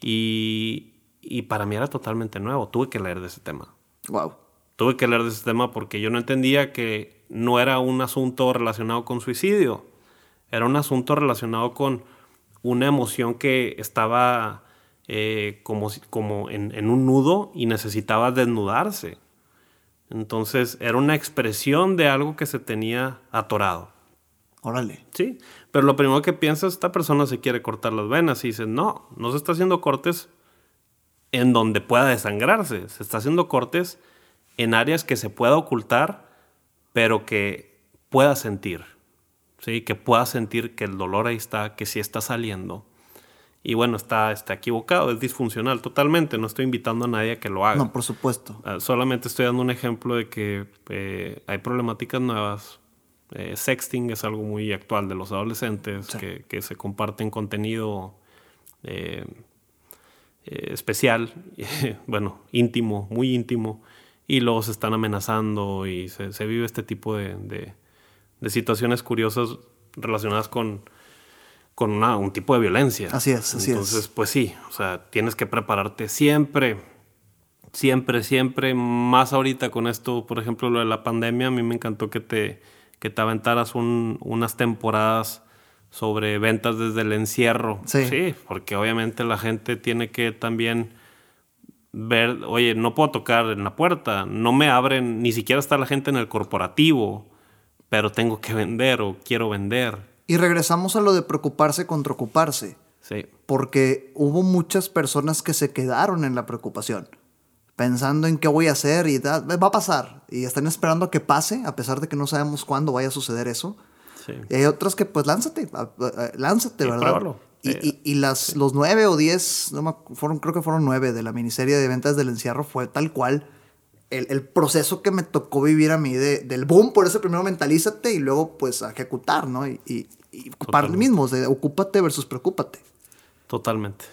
Y, y, para mí era totalmente nuevo. Tuve que leer de ese tema. Wow. Tuve que leer de ese tema porque yo no entendía que no era un asunto relacionado con suicidio. Era un asunto relacionado con una emoción que estaba eh, como, como en, en un nudo y necesitaba desnudarse. Entonces era una expresión de algo que se tenía atorado. Órale. Sí, pero lo primero que piensa es esta persona se quiere cortar las venas y dice, no, no se está haciendo cortes en donde pueda desangrarse, se está haciendo cortes en áreas que se pueda ocultar, pero que pueda sentir, ¿sí? que pueda sentir que el dolor ahí está, que sí está saliendo y bueno, está, está equivocado, es disfuncional totalmente. No estoy invitando a nadie a que lo haga. No, por supuesto. Ah, solamente estoy dando un ejemplo de que eh, hay problemáticas nuevas. Eh, sexting es algo muy actual de los adolescentes que, que, se comparten contenido eh, especial, bueno, íntimo, muy íntimo, y luego se están amenazando y se, se vive este tipo de, de, de situaciones curiosas relacionadas con con un tipo de violencia. Así es, así Entonces, pues sí, o sea, tienes que prepararte siempre, siempre, siempre, más ahorita con esto, por ejemplo, lo de la pandemia, a mí me encantó que te, que te aventaras unas temporadas sobre ventas desde el encierro. Sí. sí, porque obviamente la gente tiene que también ver, oye, no puedo tocar en la puerta, no me abren, ni siquiera está la gente en el corporativo, pero tengo que vender o quiero vender. Y regresamos a lo de preocuparse contra ocuparse. Sí. Porque hubo muchas personas que se quedaron en la preocupación, pensando en qué voy a hacer y va a pasar. Y están esperando a que pase, a pesar de que no sabemos cuándo vaya a suceder eso. Sí. Y hay otras que, pues, lánzate, lánzate, ¿verdad? Y, y, y, las, los nueve o diez, no fueron, creo que fueron nueve de la miniserie de ventas del encierro, fue tal cual el, el, proceso que me tocó vivir a mí de, del boom, por eso primero mentalízate y luego pues ejecutar, ¿no? Y, y ocupar mismos, de ocúpate versus preocúpate. Totalmente.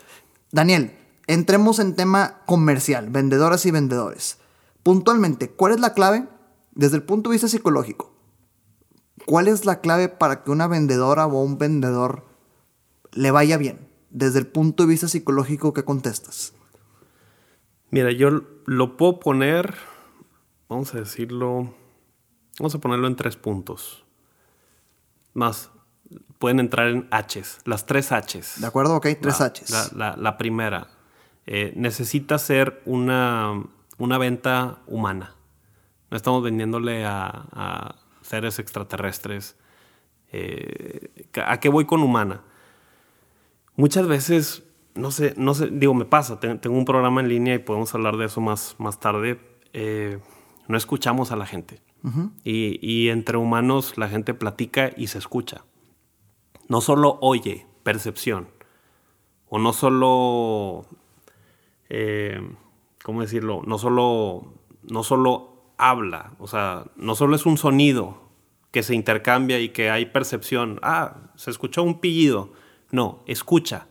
Daniel, entremos en tema comercial, vendedoras y vendedores. Puntualmente, ¿cuál es la clave desde el punto de vista psicológico? ¿Cuál es la clave para que una vendedora o un vendedor le vaya bien? Desde el punto de vista psicológico, ¿qué contestas? Mira, yo lo puedo poner, vamos a decirlo, vamos a ponerlo en tres puntos. Más, pueden entrar en Hs, las tres Hs. ¿De acuerdo? Ok, tres la, Hs. La, primera, eh, necesita ser una, una, venta humana. No estamos vendiéndole a, seres extraterrestres. Eh, ¿A qué voy con humana? Muchas veces, no sé, no sé, digo, me pasa, tengo un programa en línea y podemos hablar de eso más, más tarde. Eh, no escuchamos a la gente. y, y entre humanos la gente platica y se escucha no solo oye, percepción, o no solo, eh, ¿cómo decirlo? No solo, no solo habla, o sea, no solo es un sonido que se intercambia y que hay percepción, ah, se escuchó un pillido, no, escucha,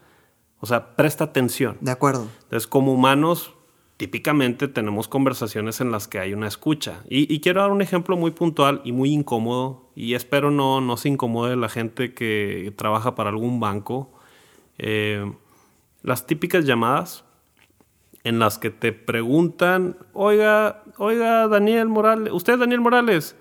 o sea, presta atención. De acuerdo. Entonces, como humanos, típicamente tenemos conversaciones en las que hay una escucha. Y, quiero dar un ejemplo muy puntual y muy incómodo, y espero no, no se incomode la gente que trabaja para algún banco. Eh, las típicas llamadas en las que te preguntan, oiga, oiga, Daniel Morales, usted Daniel Morales,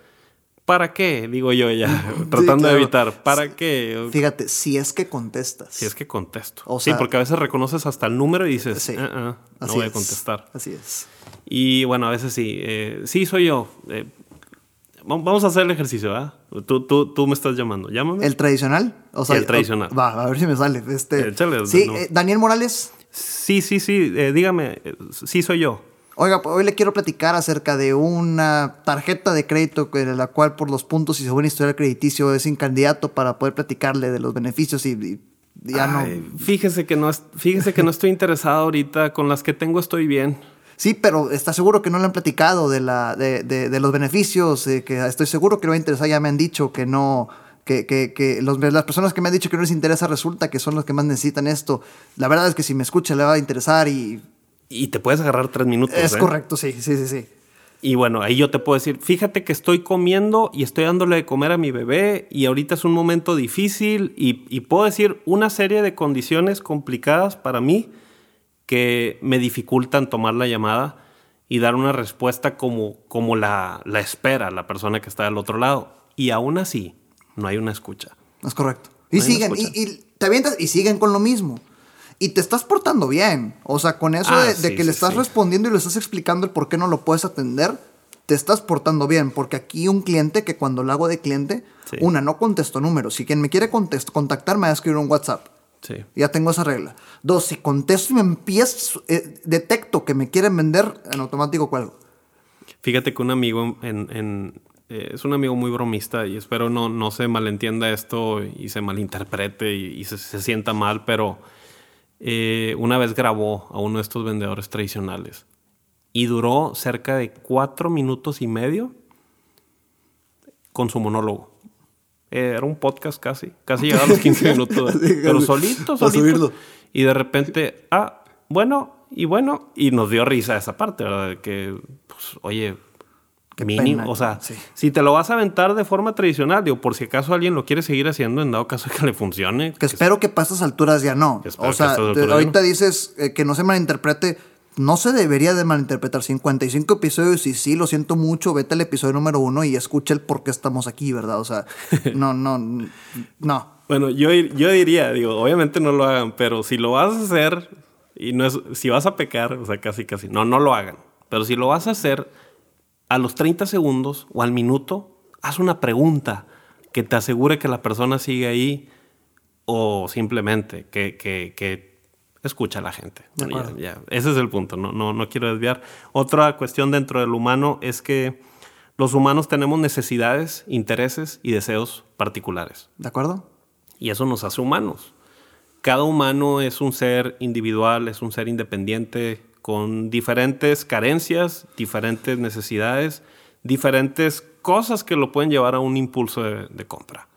¿Para qué? Digo yo ya, tratando de evitar. ¿Para qué? Fíjate, si es que contestas. Si es que contesto. sí, porque a veces reconoces hasta el número y dices, sí, ah, ah, no voy a contestar. Así es. Y bueno, a veces sí. Eh, sí, soy yo. Eh, vamos a hacer el ejercicio, ¿verdad? Tú, tú, tú, me estás llamando. Llámame. ¿El tradicional? O sea, el tradicional. Va, a ver si me sale. Este, sí, eh, Daniel Morales. Sí, sí, sí. dígame. sí, soy yo. Oiga, hoy le quiero platicar acerca de una tarjeta de crédito de la cual por los puntos y según historial crediticio es incandidato para poder platicarle de los beneficios y, y ya no. Fíjese que no es- fíjese que no estoy interesado ahorita. Con las que tengo estoy bien. Sí, pero está seguro que no le han platicado de, la, de, de- de los beneficios, eh, que estoy seguro que le va a interesar, ya me han dicho que no, que, que, que los- las personas que me han dicho que no les interesa resulta que son los que más necesitan esto. La verdad es que si me escucha le va a interesar y Y te puedes agarrar tres minutos. es ¿eh? correcto, sí, sí, sí, sí. Y bueno, ahí yo te puedo decir, fíjate que estoy comiendo y estoy dándole de comer a mi bebé y ahorita es un momento difícil y, y puedo decir una serie de condiciones complicadas para mí que me dificultan tomar la llamada y dar una respuesta como, como la, la espera la persona que está del otro lado. Y aún así, no hay una escucha. Es correcto. Y No siguen, y, y te avientas y siguen con lo mismo. Y te estás portando bien. O sea, con eso Ah, de, de sí, que le estás sí. respondiendo y le estás explicando el por qué no lo puedes atender, te estás portando bien. Porque aquí un cliente que cuando lo hago de cliente, una, no contesto números. Si quien me quiere contactar, me va a escribir un WhatsApp. Sí. Ya tengo esa regla. Dos, si contesto y me empiezo, eh, detecto que me quieren vender, en automático cuelgo. Fíjate que un amigo en, en- eh, es un amigo muy bromista y espero no, no se malentienda esto y se malinterprete y, y se, se sienta mal, pero eh, una vez grabó a uno de estos vendedores tradicionales y duró cerca de cuatro minutos y medio con su monólogo. Eh, era un podcast casi, casi llegaba a los 15 minutos, pero solito, solito. Y de repente, ah, bueno, y bueno, y nos dio risa esa parte, ¿verdad? Que, pues, oye, Qué mínimo, pena, o sea, sí. si te lo vas a aventar de forma tradicional, digo, por si acaso alguien lo quiere seguir haciendo, en dado caso que le funcione. Que espero que para estas alturas ya no. Que espero O que sea, te- ahorita no. dices eh, que no se malinterprete. No se debería de malinterpretar. 55 episodios y sí, lo siento mucho. Vete al episodio número uno y escucha el por qué estamos aquí, ¿verdad? O sea, no, no, no. Bueno, yo, yo diría, digo, obviamente no lo hagan, pero si lo vas a hacer, y no es, si vas a pecar, o sea, casi, casi, no, no lo hagan. Pero si lo vas a hacer, a los 30 segundos o al minuto, haz una pregunta que te asegure que la persona sigue ahí o simplemente que, que, que escucha a la gente. De Bueno, acuerdo. ya, ya. Ese es el punto, no, no, no quiero desviar. Otra cuestión dentro del humano es que los humanos tenemos necesidades, intereses y deseos particulares. ¿De acuerdo? Y eso nos hace humanos. Cada humano es un ser individual, es un ser independiente, con diferentes carencias, diferentes necesidades, diferentes cosas que lo pueden llevar a un impulso de, de compra.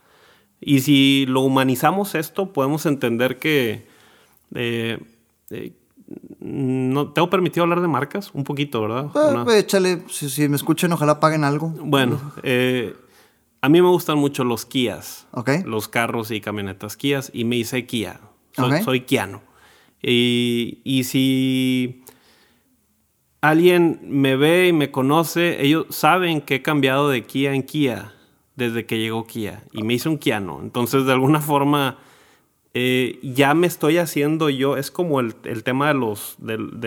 Y si lo humanizamos esto, podemos entender que... eh, eh, no, ¿Tengo permitido hablar de marcas? Un poquito, ¿verdad? Eh, Una- pues, échale, si, si me escuchan, ojalá paguen algo. bueno, eh, a mí me gustan mucho los Kias. Ok. Los carros y camionetas Kias. Y me hice Kia. Soy, Ok. soy kiano. Y, y si alguien me ve y me conoce, ellos saben que he cambiado de Kia en Kia desde que llegó Kia. Y me hice un Kiano. Entonces, de alguna forma, eh, ya me estoy haciendo yo. Es como el, el tema de los del,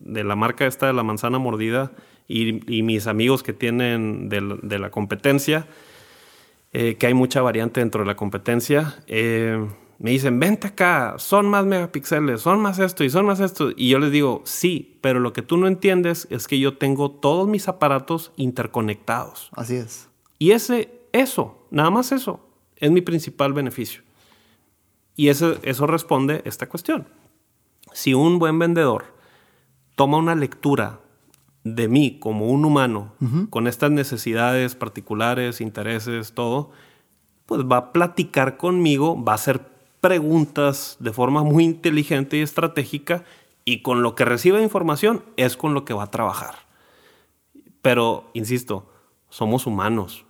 de la marca esta de la manzana mordida y, mis amigos que tienen de la competencia, eh, que hay mucha variante dentro de la competencia. eh, me dicen, vente acá, son más megapíxeles, son más esto y son más esto. Y yo les digo, sí, pero lo que tú no entiendes es que yo tengo todos mis aparatos interconectados. Así es. Y ese, eso, nada más eso, es mi principal beneficio. Y eso, eso responde a esta cuestión. Si un buen vendedor toma una lectura de mí como un humano, con estas necesidades particulares, intereses, todo, pues va a platicar conmigo, va a hacer preguntas de forma muy inteligente y estratégica y con lo que recibe información es con lo que va a trabajar. Pero, insisto, somos humanos.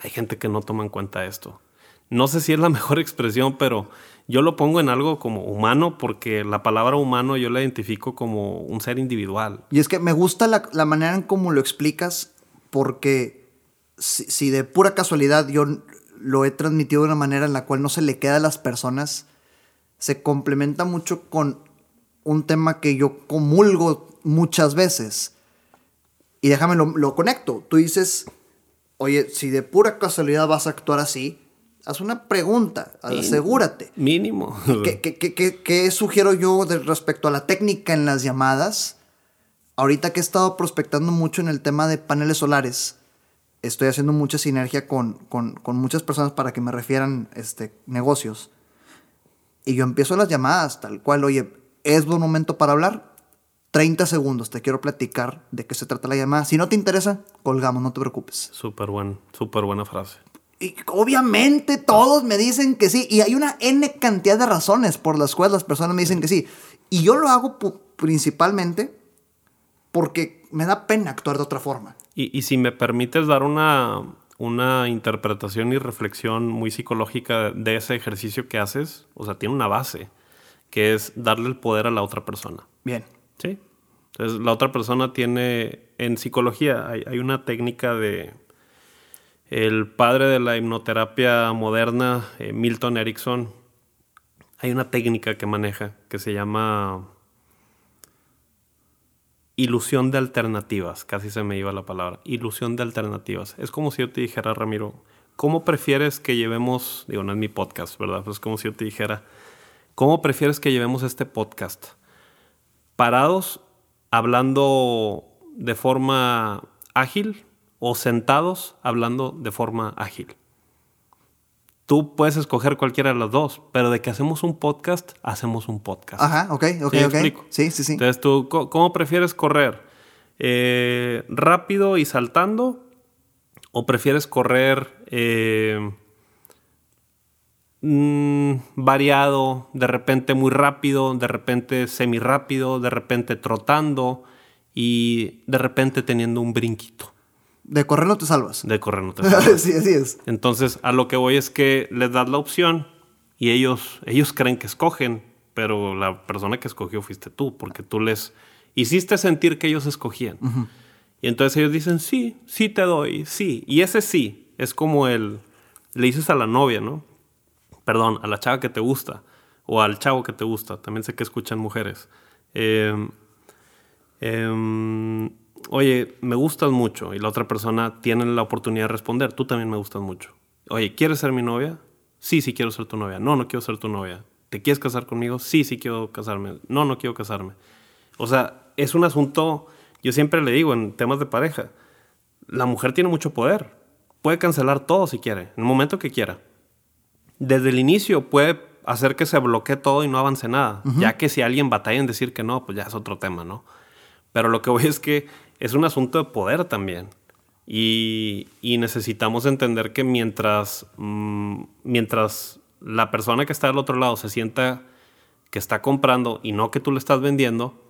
Hay gente que no toma en cuenta esto. No sé si es la mejor expresión, pero yo lo pongo en algo como humano porque la palabra humano yo la identifico como un ser individual. Y es que me gusta la, la manera en cómo lo explicas, porque si, si de pura casualidad yo lo he transmitido de una manera en la cual no se le queda a las personas, se complementa mucho con un tema que yo comulgo muchas veces. Y déjame lo, lo conecto. Tú dices, oye, si de pura casualidad vas a actuar así, haz una pregunta, asegúrate. Mínimo. ¿Qué, qué- qué- qué- sugiero yo de respecto a la técnica en las llamadas? ahorita que he estado prospectando mucho en el tema de paneles solares, estoy haciendo mucha sinergia con, con, con muchas personas para que me refieran este, negocios. Y yo empiezo las llamadas tal cual, oye, es buen momento para hablar. 30 segundos, te quiero platicar de qué se trata la llamada. Si no te interesa, colgamos, no te preocupes. Súper buen, súper buena frase. Y obviamente todos me dicen que sí. Y hay una N cantidad de razones por las cuales las personas me dicen que sí. Y yo lo hago principalmente porque me da pena actuar de otra forma. Y, y si me permites dar una, una interpretación y reflexión muy psicológica de ese ejercicio que haces, o sea, tiene una base, que es darle el poder a la otra persona. Bien. Sí. Entonces, la otra persona tiene, en psicología hay, hay una técnica de, el padre de la hipnoterapia moderna, eh, Milton Erickson, hay una técnica que maneja que se llama ilusión de alternativas, casi se me iba la palabra, ilusión de alternativas. Es como si yo te dijera, Ramiro, ¿cómo prefieres que llevemos, digo, no es mi podcast, ¿verdad? Pues es como si yo te dijera, ¿cómo prefieres que llevemos este podcast? ¿Parados, hablando de forma ágil o sentados, hablando de forma ágil? Tú puedes escoger cualquiera de las dos, pero de que hacemos un podcast, hacemos un podcast. Ajá, ok, ok, ¿Sí ok. Sí, sí, sí. Entonces, ¿tú cómo prefieres correr? Eh, ¿Rápido y saltando? ¿O prefieres correr eh, mm, variado, de repente muy rápido, de repente semi rápido, de repente trotando y de repente teniendo un brinquito? De correr no te salvas. De correr no te salvas. sí, así es. Entonces, a lo que voy es que les das la opción y ellos, ellos creen que escogen, pero la persona que escogió fuiste tú, porque tú les hiciste sentir que ellos escogían. Y entonces ellos dicen, sí, sí te doy, sí. Y ese sí es como el, le dices a la novia, ¿no? Perdón, a la chava que te gusta, o al chavo que te gusta, también sé que escuchan mujeres. Eh, eh, oye, me gustas mucho y la otra persona tiene la oportunidad de responder, tú también me gustas mucho. Oye, ¿quieres ser mi novia? Sí, sí quiero ser tu novia. No, no quiero ser tu novia. ¿Te quieres casar conmigo? Sí, sí quiero casarme. No, no quiero casarme. O sea, es un asunto, yo siempre le digo en temas de pareja, la mujer tiene mucho poder. Puede cancelar todo si quiere, en el momento que quiera. Desde el inicio puede hacer que se bloquee todo y no avance nada. Ya que si alguien batalla en decir que no, pues ya es otro tema, ¿no? Pero lo que voy es que es un asunto de poder también. Y, y necesitamos entender que mientras, mmm, mientras la persona que está del otro lado se sienta que está comprando y no que tú le estás vendiendo,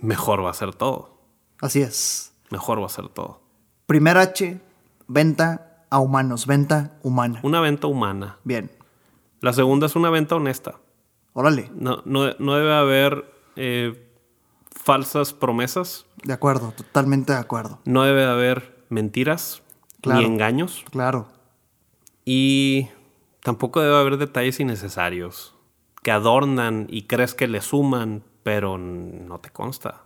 mejor va a ser todo. Así es. Mejor va a ser todo. Primer H, venta a humanos, venta humana. Una venta humana. Bien. La segunda es una venta honesta. Órale. No, no, no debe haber eh, falsas promesas. De acuerdo, totalmente de acuerdo. No debe haber mentiras Claro. ni engaños. Claro. Y tampoco debe haber detalles innecesarios que adornan y crees que le suman, pero no te consta.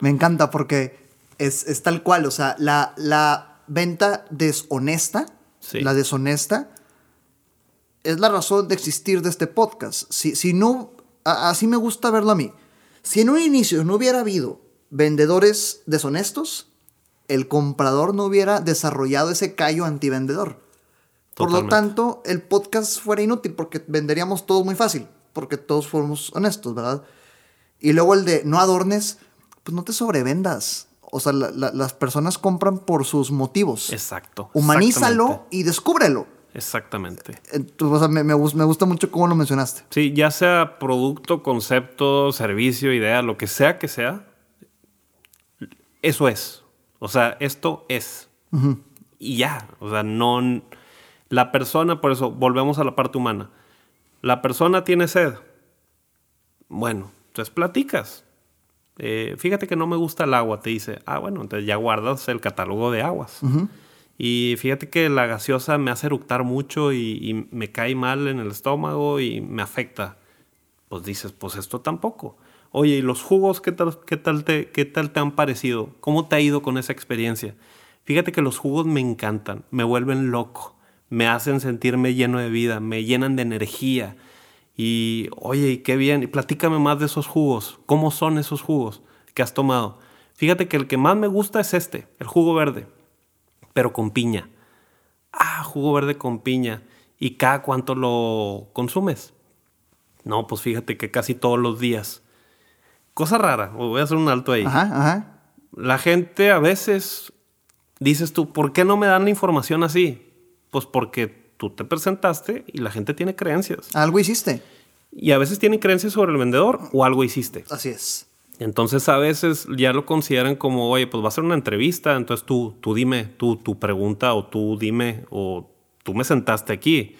Me encanta porque es, es tal cual. O sea, la, la venta deshonesta, Sí. la deshonesta, es la razón de existir de este podcast. Si, si no, a- así me gusta verlo a mí. Si en un inicio no hubiera habido vendedores deshonestos, el comprador no hubiera desarrollado ese callo antivendedor. Por lo tanto, el podcast fuera inútil porque venderíamos todos muy fácil, porque todos fuéramos honestos, ¿verdad? Y luego el de no adornes, pues no te sobrevendas. O sea, la- la- las personas compran por sus motivos. Exacto. Humanízalo y descúbrelo. Exactamente. Entonces, o sea, me, me me gusta mucho cómo lo mencionaste. Sí, ya sea producto, concepto, servicio, idea, lo que sea que sea, eso es. O sea, esto es. Y ya. O sea, no. La persona, por eso, volvemos a la parte humana. La persona tiene sed. Bueno, entonces platicas. Eh, fíjate que no me gusta el agua, te dice. Ah, bueno, entonces ya guardas el catálogo de aguas. Y fíjate que la gaseosa me hace eructar mucho y, y me cae mal en el estómago y me afecta. Pues dices, pues esto tampoco. Oye, ¿y los jugos qué tal, qué tal, te, qué tal te han parecido? ¿Cómo te ha ido con esa experiencia? Fíjate que los jugos me encantan, me vuelven loco, me hacen sentirme lleno de vida, me llenan de energía. Y, oye, qué bien, y platícame más de esos jugos. ¿Cómo son esos jugos que has tomado? Fíjate que el que más me gusta es este, el jugo verde, pero con piña. Ah, jugo verde con piña. ¿Y cada cuánto lo consumes? No, pues fíjate que casi todos los días. Cosa rara, voy a hacer un alto ahí. Ajá, ajá. La gente a veces dices tú, ¿por qué no me dan la información así? Pues porque tú te presentaste y la gente tiene creencias. Algo hiciste. Y a veces tienen creencias sobre el vendedor o algo hiciste. Así es. Entonces a veces ya lo consideran como, oye, pues va a ser una entrevista, entonces tú, tú dime, tú, tu pregunta o tú dime o tú me sentaste aquí.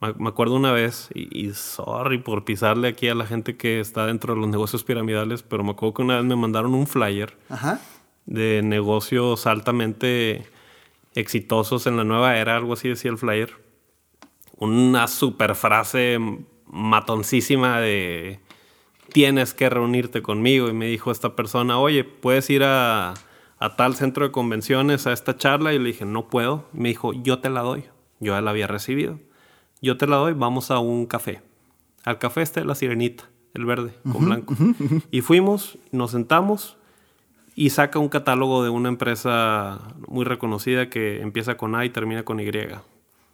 Me acuerdo una vez, y, y sorry por pisarle aquí a la gente que está dentro de los negocios piramidales, pero me acuerdo que una vez me mandaron un flyer Ajá. de negocios altamente exitosos en la nueva era, algo así decía el flyer. Una super frase matoncísima de tienes que reunirte conmigo. Y me dijo esta persona, oye, ¿puedes ir a, a tal centro de convenciones a esta charla? Y le dije, no puedo. Y me dijo, yo te la doy. Yo ya la había recibido. Yo te la doy, vamos a un café. Al café de la sirenita, el verde con blanco. Y fuimos, nos sentamos y saca un catálogo de una empresa muy reconocida que empieza con A y termina con Y.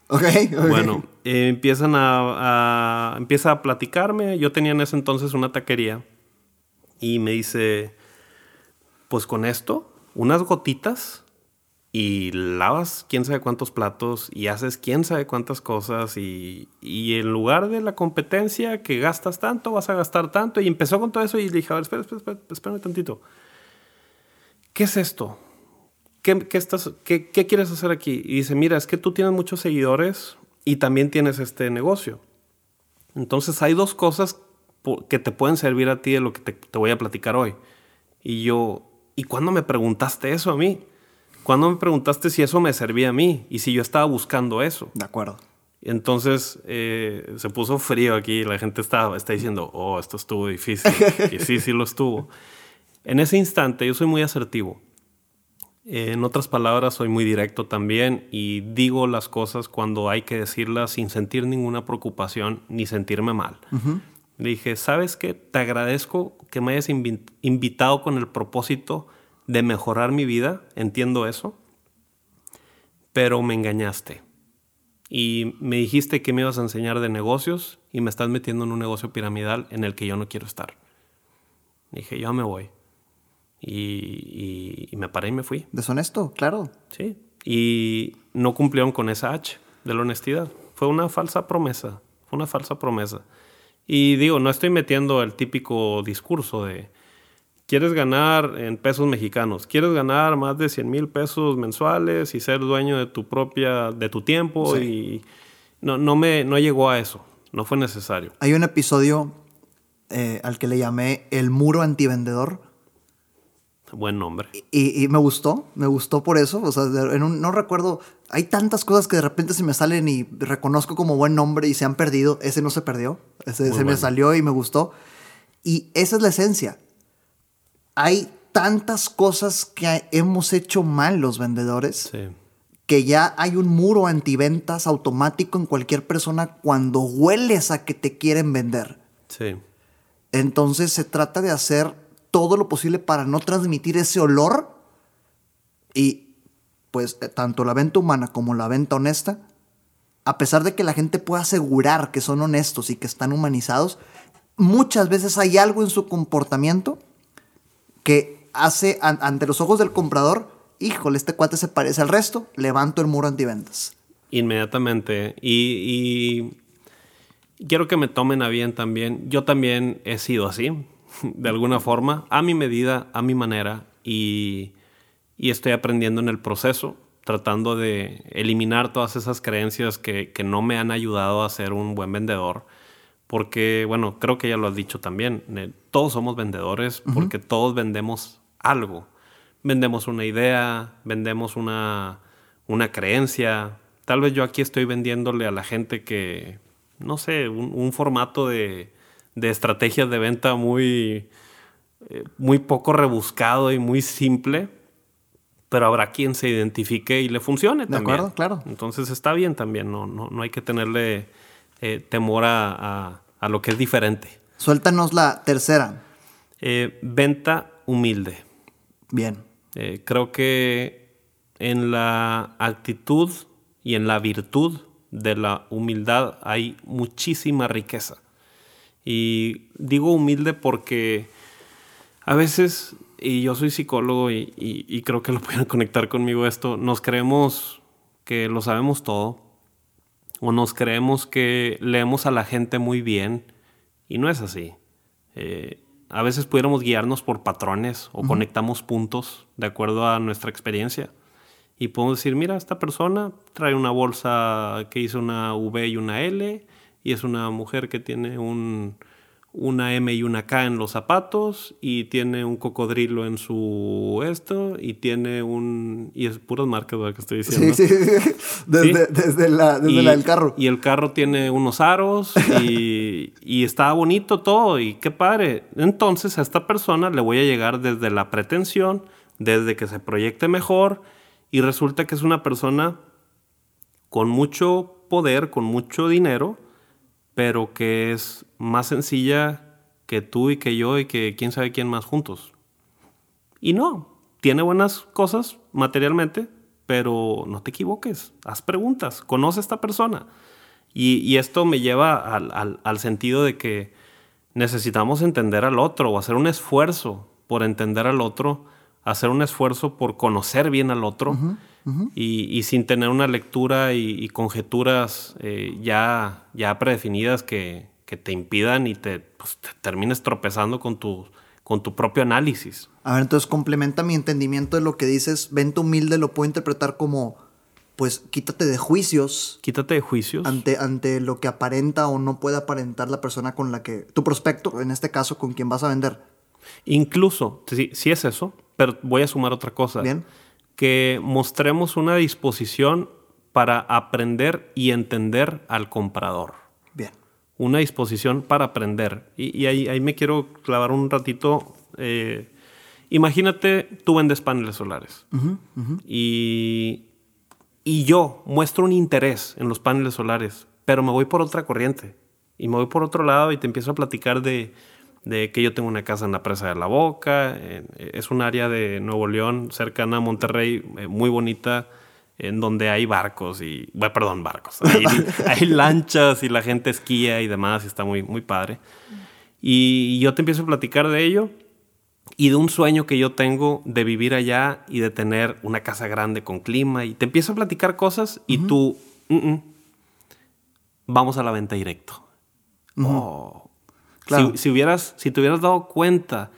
Ok, ok. Bueno, eh, empiezan a, a- empieza a platicarme. Yo tenía en ese entonces una taquería y me dice, pues con esto, unas gotitas y lavas quién sabe cuántos platos y haces quién sabe cuántas cosas y, y en lugar de la competencia que gastas tanto, vas a gastar tanto. Y empezó con todo eso y dije, a ver, espera, espera, espera, espérame tantito. ¿Qué es esto? ¿Qué, qué estás, qué, qué quieres hacer aquí? Y dice, mira, es que tú tienes muchos seguidores y también tienes este negocio. Entonces hay dos cosas que te pueden servir a ti de lo que te, te voy a platicar hoy. Y yo, ¿y cuándo me preguntaste eso a mí? ¿Cuándo me preguntaste si eso me servía a mí? Y si yo estaba buscando eso. De acuerdo. Entonces eh, se puso frío aquí. La gente está, está diciendo, oh, esto estuvo difícil. y sí, sí lo estuvo. En ese instante yo soy muy asertivo. Eh, en otras palabras, soy muy directo también y digo las cosas cuando hay que decirlas sin sentir ninguna preocupación ni sentirme mal. Le dije, ¿sabes qué? Te agradezco que me hayas invi- invitado con el propósito de mejorar mi vida. Entiendo eso. Pero me engañaste. Y me dijiste que me ibas a enseñar de negocios y me estás metiendo en un negocio piramidal en el que yo no quiero estar. Dije, yo me voy. Y, y- y me paré y me fui. Deshonesto, claro. Sí. Y no cumplieron con esa H de la honestidad. Fue una falsa promesa. Fue una falsa promesa. Y digo, no estoy metiendo el típico discurso de quieres ganar en pesos mexicanos, quieres ganar más de 100 mil pesos mensuales y ser dueño de tu propia, de tu tiempo y no, no me, no llegó a eso. No fue necesario. Hay un episodio eh, al que le llamé El muro antivendedor. Buen nombre. Y, y me gustó, me gustó por eso. O sea, en un- no recuerdo. Hay tantas cosas que de repente se me salen y reconozco como buen nombre y se han perdido. Ese no se perdió. Ese Muy se me bueno. salió y me gustó. Y esa es la esencia. Hay tantas cosas que hemos hecho mal los vendedores Sí. que ya hay un muro antiventas automático en cualquier persona cuando hueles a que te quieren vender. Sí. Entonces se trata de hacer todo lo posible para no transmitir ese olor y pues eh, tanto la venta humana como la venta honesta, a pesar de que la gente pueda asegurar que son honestos y que están humanizados, muchas veces hay algo en su comportamiento que hace an- ante los ojos del comprador, híjole, este cuate se parece al resto, levanto el muro antiventas. Inmediatamente. Y, quiero que me tomen a bien también. Yo también he sido así, de alguna forma, a mi medida, a mi manera. Y, estoy aprendiendo en el proceso, tratando de eliminar todas esas creencias que no me han ayudado a ser un buen vendedor. Porque, bueno, creo que ya lo has dicho también, todos somos vendedores porque todos vendemos algo. Vendemos una idea, vendemos una, una creencia. Tal vez yo aquí estoy vendiéndole a la gente que, no sé, un, un formato de, de estrategias de venta muy, eh, muy poco rebuscado y muy simple, pero habrá quien se identifique y le funcione De también. acuerdo, claro. Entonces está bien también, no, no, no hay que tenerle eh, temor a, a- a lo que es diferente. Suéltanos la tercera. Eh, venta humilde. Bien. Eh, creo que en la actitud y en la virtud de la humildad hay muchísima riqueza. Y digo humilde porque a veces, y yo soy psicólogo y, creo que lo pueden conectar conmigo esto, nos creemos que lo sabemos todo o nos creemos que leemos a la gente muy bien y no es así. Eh, a veces pudiéramos guiarnos por patrones o conectamos puntos de acuerdo a nuestra experiencia. Y podemos decir, mira, esta persona trae una bolsa que hizo una V y una L y es una mujer que tiene un, una M y una K en los zapatos y tiene un cocodrilo en su esto y tiene un... Y es puras marcas que estoy diciendo. Sí, sí, desde, desde, la, desde la, del carro. Y el carro tiene unos aros y, y está bonito todo y qué padre. Entonces a esta persona le voy a llegar desde la pretensión, desde que se proyecte mejor y resulta que es una persona con mucho poder, con mucho dinero pero que es más sencilla que tú y que yo y que quién sabe quién más juntos. Y no, tiene buenas cosas materialmente, pero no te equivoques, haz preguntas, conoce a esta persona. Y, esto me lleva al, al, sentido de que necesitamos entender al otro o hacer un esfuerzo por entender al otro, hacer un esfuerzo por conocer bien al otro y, sin tener una lectura y, conjeturas eh, ya, ya predefinidas que, te impidan y te, pues, te, termines tropezando con tu, con tu propio análisis. A ver, entonces complementa mi entendimiento de lo que dices. Vente humilde lo puedo interpretar como, pues quítate de juicios. Quítate de juicios. Ante, ante lo que aparenta o no puede aparentar la persona con la que, tu prospecto, en este caso, con quien vas a vender. Incluso, si, si es eso, pero voy a sumar otra cosa. Bien que mostremos una disposición para aprender y entender al comprador. Bien. Una disposición para aprender. Y, ahí, me quiero clavar un ratito. Eh, imagínate, tú vendes paneles solares. Y, y yo muestro un interés en los paneles solares, pero me voy por otra corriente. Y me voy por otro lado y te empiezo a platicar de de que yo tengo una casa en la presa de la Boca, es un área de Nuevo León, cercana a Monterrey, eh, muy bonita, en donde hay barcos y, bueno, perdón, barcos, hay, lanchas y la gente esquía y demás, y está muy, muy padre. Y yo te empiezo a platicar de ello y de un sueño que yo tengo de vivir allá y de tener una casa grande con clima, y te empiezo a platicar cosas y tú, vamos a la venta directo. Si, hubieras, si te hubieras dado cuenta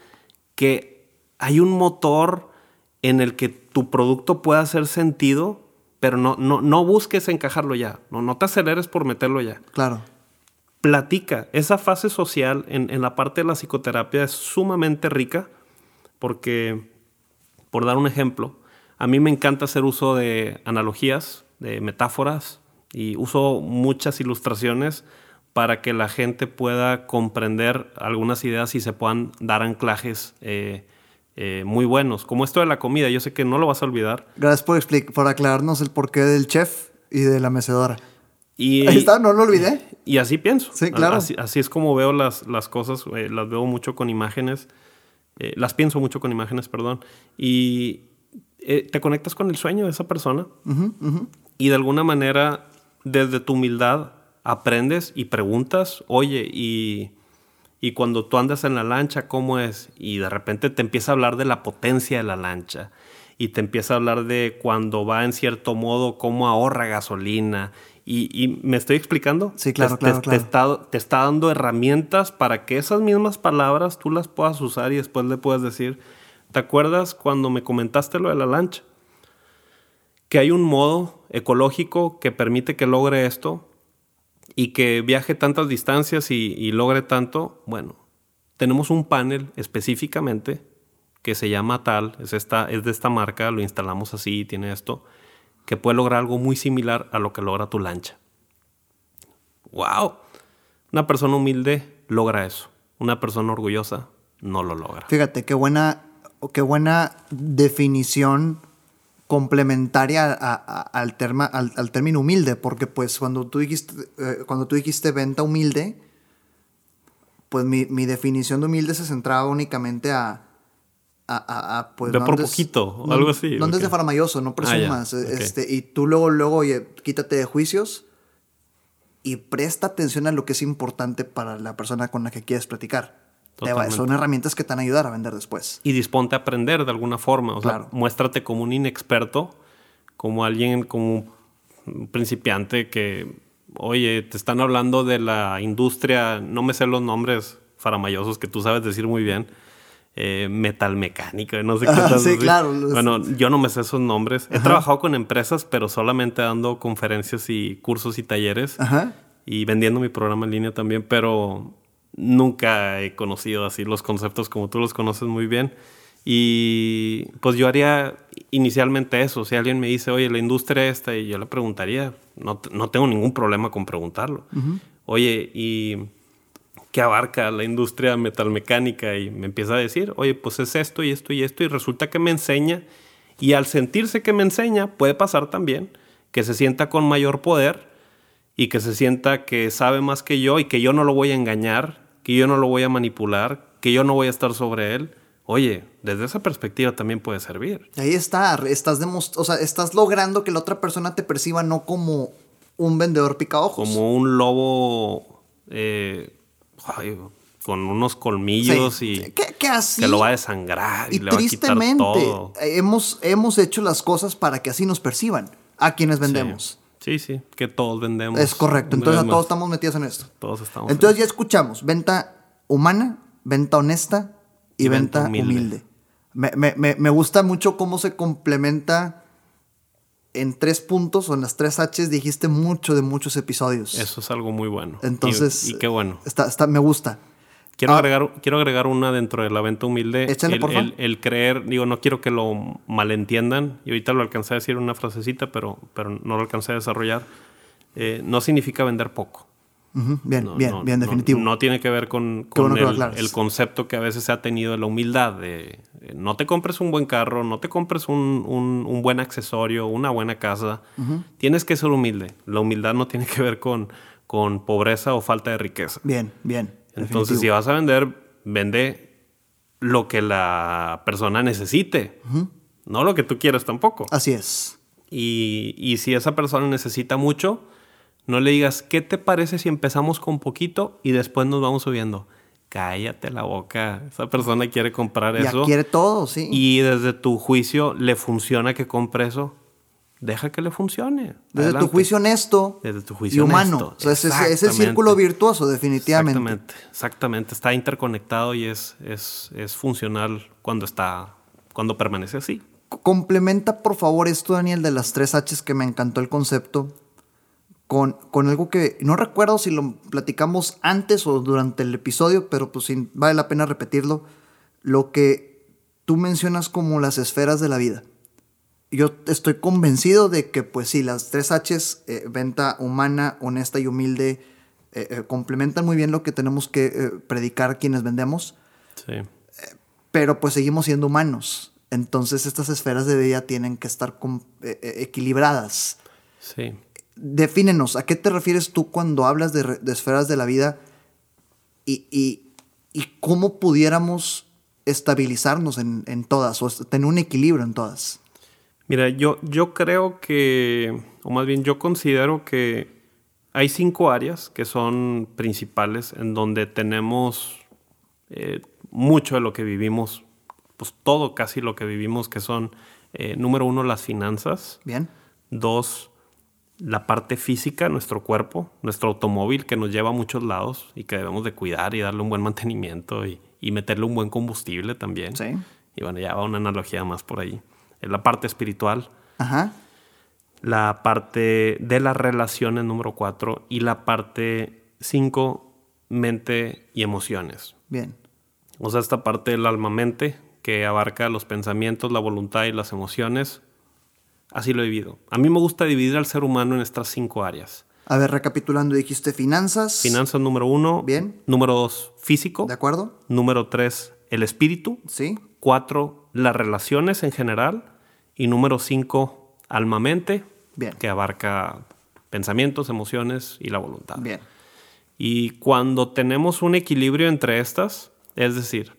que hay un motor en el que tu producto pueda hacer sentido, pero no, no, no busques encajarlo ya. No, no te aceleres por meterlo ya. Claro. Platica. Esa fase social en, en la parte de la psicoterapia es sumamente rica porque, por dar un ejemplo, a mí me encanta hacer uso de analogías, de metáforas y uso muchas ilustraciones para que la gente pueda comprender algunas ideas y se puedan dar anclajes eh, eh, muy buenos. Como esto de la comida, yo sé que no lo vas a olvidar. Gracias por, por aclararnos el porqué del chef y de la mecedora. Y, Ahí está, no lo olvidé. Y, así pienso. Sí, claro. Así, es como veo las, las cosas, eh, las veo mucho con imágenes, las pienso mucho con imágenes, perdón. Y te conectas con el sueño de esa persona y de alguna manera, desde tu humildad, aprendes y preguntas, oye, y, y cuando tú andas en la lancha, ¿cómo es? Y de repente te empieza a hablar de la potencia de la lancha y te empieza a hablar de cuando va en cierto modo, cómo ahorra gasolina. Y, me estoy explicando. Sí, claro, te, claro, te, está, te, está, dando herramientas para que esas mismas palabras tú las puedas usar y después le puedas decir, ¿te acuerdas cuando me comentaste lo de la lancha? Que hay un modo ecológico que permite que logre esto y que viaje tantas distancias y, logre tanto, bueno, tenemos un panel específicamente que se llama tal, es, esta, es de esta marca, lo instalamos así, tiene esto, que puede lograr algo muy similar a lo que logra tu lancha. ¡Wow! Una persona humilde logra eso. Una persona orgullosa no lo logra. Fíjate, qué buena, qué buena definición complementaria al, al, término humilde, porque pues cuando tú dijiste, eh, cuando tú dijiste venta humilde, pues mi, definición de humilde se centraba únicamente a, a, a, pues no por andes- poquito, o no- algo así, No andes ok. de faramayoso, no presumas. Ah, ya, ok. este, y tú luego, luego, oye, quítate de juicios y presta atención a lo que es importante para la persona con la que quieres platicar. Te va- son herramientas que te van a ayudar a vender después. y disponte a aprender de alguna forma. O sea, Claro. muéstrate como un inexperto, como alguien, como un principiante que, oye, te están hablando de la industria, no me sé los nombres faramayosos que tú sabes decir muy bien. eh, metalmecánica, no sé qué Ah, sí, claro. Bueno, yo no me sé esos nombres. He Ajá. trabajado con empresas, pero solamente dando conferencias y cursos y talleres Ajá. y vendiendo mi programa en línea también, pero nunca he conocido así los conceptos como tú los conoces muy bien. Y pues yo haría inicialmente eso. Si alguien me dice, oye, la industria esta, y yo le preguntaría, no, no tengo ningún problema con preguntarlo. Oye, ¿y qué abarca la industria metalmecánica? Y me empieza a decir, oye, pues es esto y esto y esto, y resulta que me enseña. Y al sentirse que me enseña, puede pasar también que se sienta con mayor poder y que se sienta que sabe más que yo y que yo no lo voy a engañar, que yo no lo voy a manipular, que yo no voy a estar sobre él. Oye, desde esa perspectiva también puede servir. Ahí está, estás o sea, estás logrando que la otra persona te perciba no como un vendedor picaojos. Como un lobo eh, ay, con unos colmillos Sí. y que así que lo va a desangrar y, y le va a quitar tristemente todo. hemos, hemos hecho las cosas para que así nos perciban a quienes vendemos. Sí, sí, que todos vendemos. Es correcto. Entonces vez todos estamos metidos en esto. todos estamos. Entonces ya escuchamos venta humana, venta honesta y, Y venta, venta humilde. humilde. Me, me- me- me gusta mucho cómo se complementa en tres puntos o en las tres Hs. Dijiste mucho de muchos episodios. Eso es algo muy bueno. Y- Entonces, y, qué bueno. Está, está, me gusta. Quiero, Ah. agregar, quiero agregar una dentro de la venta humilde. Échale, el, por favor. el- el creer, digo, no quiero que lo malentiendan, y ahorita lo alcancé a decir en una frasecita, pero, pero no lo alcancé a desarrollar. Eh, no significa vender poco. Bien, No, bien, no, bien, definitivo. No, tiene que ver con, bueno el, concepto que a veces se ha tenido de la humildad. De, eh, no te compres un buen carro, no te compres un, un- un buen accesorio, una buena casa. Tienes que ser humilde. La humildad no tiene que ver con, con pobreza o falta de riqueza. Bien, bien. Entonces, si vas a vender, vende lo que la persona necesite, no lo que tú quieres tampoco. Así es. Y, y si esa persona necesita mucho, no le digas, ¿qué te parece si empezamos con poquito y después nos vamos subiendo? Cállate la boca. Esa persona quiere comprar Ya eso. quiere todo, sí. Y desde tu juicio le funciona que compre eso. Deja que le funcione. Desde Adelante. tu juicio honesto Desde tu y juicio humano. honesto. O sea, ese, círculo virtuoso, definitivamente. Exactamente, exactamente. Está interconectado y es, es, es funcional cuando está, cuando permanece así. Complementa, por favor, esto, Daniel, de las tres Hs que me encantó el concepto, con, con algo que no recuerdo si lo platicamos antes o durante el episodio, pero pues vale la pena repetirlo. Lo que tú mencionas como las esferas de la vida. Yo estoy convencido de que, pues sí, las tres Hs, eh, venta humana, honesta y humilde, eh, eh, complementan muy bien lo que tenemos que predicar quienes vendemos Sí. pero pues seguimos siendo humanos. Entonces estas esferas de vida tienen que estar equilibradas. Sí. Defínenos, ¿a qué te refieres tú cuando hablas de, de esferas de la vida y, y- y cómo pudiéramos estabilizarnos en, en todas o tener un equilibrio en todas? Mira, yo, yo creo que, o más bien yo considero que hay cinco áreas que son principales en donde tenemos eh, mucho de lo que vivimos, pues todo casi lo que vivimos, que son, eh, número uno, las finanzas. ¿Bien? Dos, la parte física, nuestro cuerpo, nuestro automóvil que nos lleva a muchos lados y que debemos de cuidar y darle un buen mantenimiento y, y meterle un buen combustible también. Sí. Y bueno, ya va una analogía más por ahí. La parte espiritual, Ajá. la parte de las relaciones número cuatro y la parte cinco, mente y emociones. Bien. O sea, esta parte del alma-mente que abarca los pensamientos, la voluntad y las emociones. Así lo he vivido. A mí me gusta dividir al ser humano en estas cinco áreas. A ver, recapitulando, dijiste finanzas. Finanzas número uno. Bien. Número dos, físico. ¿De acuerdo? Número tres, el espíritu. Sí. Cuatro, las relaciones en general. Y número cinco, alma-mente. Bien. Que abarca pensamientos, emociones y la voluntad. Bien. Y cuando tenemos un equilibrio entre estas, es decir,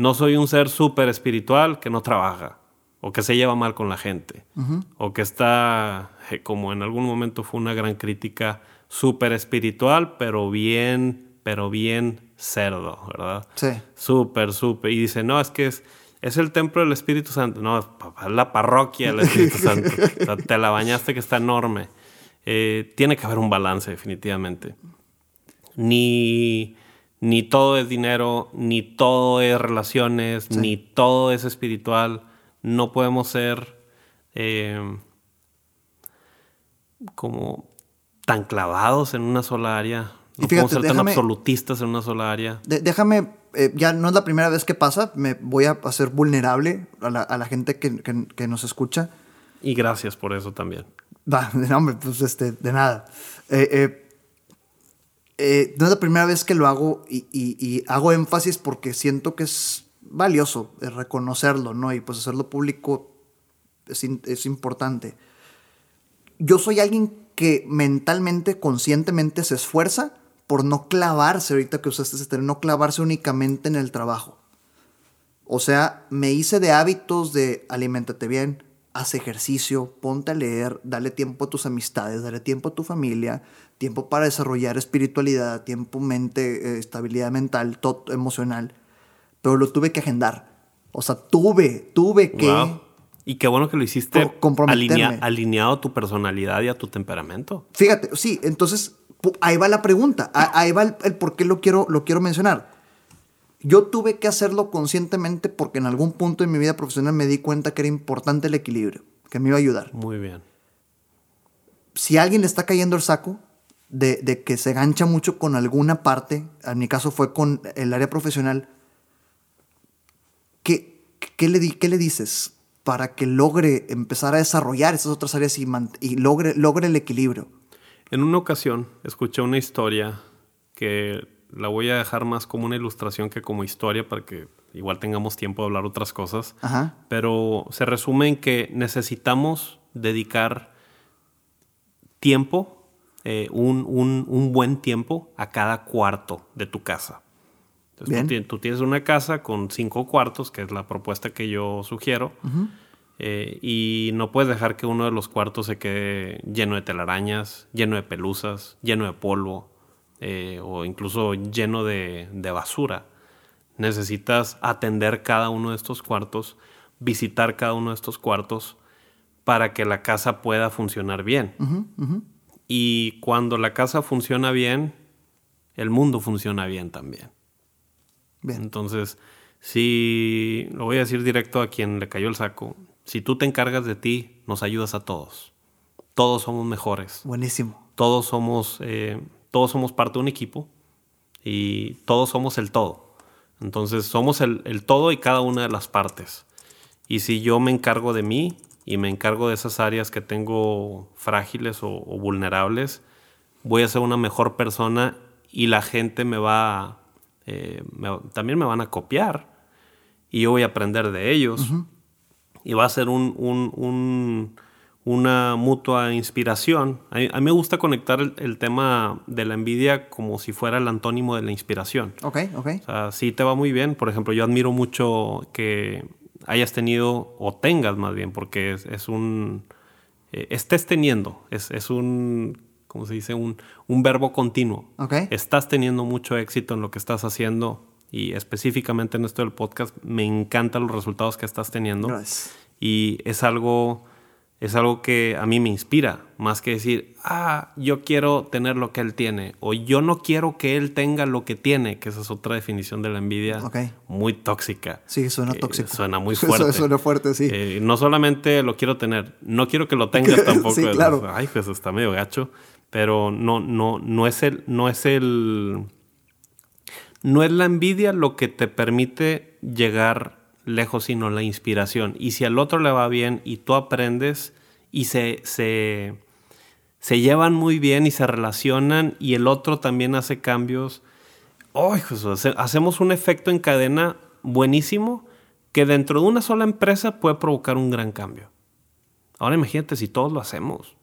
No soy un ser súper espiritual que no trabaja o que se lleva mal con la gente o que está, eh, como en algún momento fue una gran crítica, súper espiritual, pero bien, pero bien cerdo, ¿verdad? Sí. Súper, súper. Y dice, no, es que es, es el templo del Espíritu Santo. No, es la parroquia del Espíritu Santo. O sea, te la bañaste que está enorme. Eh, tiene que haber un balance, definitivamente. Ni, ni todo es dinero, ni todo es relaciones, ni todo es espiritual. No podemos ser eh, como tan clavados en una sola área. No fíjate, podemos ser tan absolutistas en una sola área. De- déjame, eh, ya no es la primera vez que pasa, me voy a hacer vulnerable a la, a la gente que, que- que nos escucha. Y gracias por eso también. No, hombre, pues este, de nada. Eh, eh, eh, no es la primera vez que lo hago y, y- y hago énfasis porque siento que es valioso eh, reconocerlo, ¿no? Y pues hacerlo público es, in- es importante. Yo soy alguien que mentalmente, conscientemente se esfuerza por no clavarse, ahorita que usaste ese término, no clavarse únicamente en el trabajo. O sea, me hice de hábitos de aliméntate bien, haz ejercicio, ponte a leer, dale tiempo a tus amistades, dale tiempo a tu familia, tiempo para desarrollar espiritualidad, tiempo, mente, eh, estabilidad mental, todo emocional. Pero lo tuve que agendar. O sea, tuve, tuve que... Y qué bueno que lo hiciste alinea- alineado a tu personalidad y a tu temperamento. Fíjate, sí, entonces ahí va la pregunta, ahí va el, el por qué lo quiero, lo quiero mencionar. Yo tuve que hacerlo conscientemente porque en algún punto en mi vida profesional me di cuenta que era importante el equilibrio, que me iba a ayudar. Muy bien. Si a alguien le está cayendo el saco de, de que se gancha mucho con alguna parte, en mi caso fue con el área profesional, ¿qué, qué, le, qué le dices para que logre empezar a desarrollar esas otras áreas y, y logre, logre el equilibrio? En una ocasión escuché una historia que la voy a dejar más como una ilustración que como historia para que igual tengamos tiempo de hablar otras cosas. Ajá. Pero se resume en que necesitamos dedicar tiempo, eh, un, un- un buen tiempo a cada cuarto de tu casa. Entonces. Tú, tú tienes una casa con cinco cuartos, que es la propuesta que yo sugiero, eh, y no puedes dejar que uno de los cuartos se quede lleno de telarañas, lleno de pelusas, lleno de polvo, eh, o incluso lleno de, de basura. Necesitas atender cada uno de estos cuartos, visitar cada uno de estos cuartos para que la casa pueda funcionar bien. Y cuando la casa funciona bien, el mundo funciona bien también. Bien. Entonces, si lo voy a decir directo a quien le cayó el saco, si tú te encargas de ti, nos ayudas a todos. Todos somos mejores. Buenísimo. Todos somos, eh, todos somos parte de un equipo y todos somos el todo. Entonces somos el, el todo y cada una de las partes. Y si yo me encargo de mí y me encargo de esas áreas que tengo frágiles o, o vulnerables, voy a ser una mejor persona y la gente me va, eh, me- también me van a copiar y yo voy a aprender de ellos y va a ser un, un- un- una mutua inspiración. A mí, a mí me gusta conectar el, el tema de la envidia como si fuera el antónimo de la inspiración. Ok, ok. O sea, sí te va muy bien. Por ejemplo, yo admiro mucho que hayas tenido, o tengas más bien, porque es, es un... eh, estés teniendo, es, es un, ¿cómo se dice? Un, un verbo continuo. Ok. Estás teniendo mucho éxito en lo que estás haciendo y específicamente en esto del podcast, me encantan los resultados que estás teniendo. Gracias. Y es algo, es algo que a mí me inspira, más que decir, ah, yo quiero tener lo que él tiene, o yo no quiero que él tenga lo que tiene, que esa es otra definición de la envidia Ok. muy tóxica. Sí, suena Eh, tóxico. suena muy fuerte. Suena fuerte, sí. Eh, no solamente lo quiero tener, no quiero que lo tengas tampoco. Sí, claro. Ay, pues está medio gacho. Pero no, no, no es el, no es el. No es la envidia lo que te permite llegar lejos, sino la inspiración. Y si al otro le va bien y tú aprendes y se, se, se llevan muy bien y se relacionan y el otro también hace cambios. ¡Ay, Jesús! Hace- Hacemos un efecto en cadena buenísimo que dentro de una sola empresa puede provocar un gran cambio. Ahora imagínate si todos lo hacemos.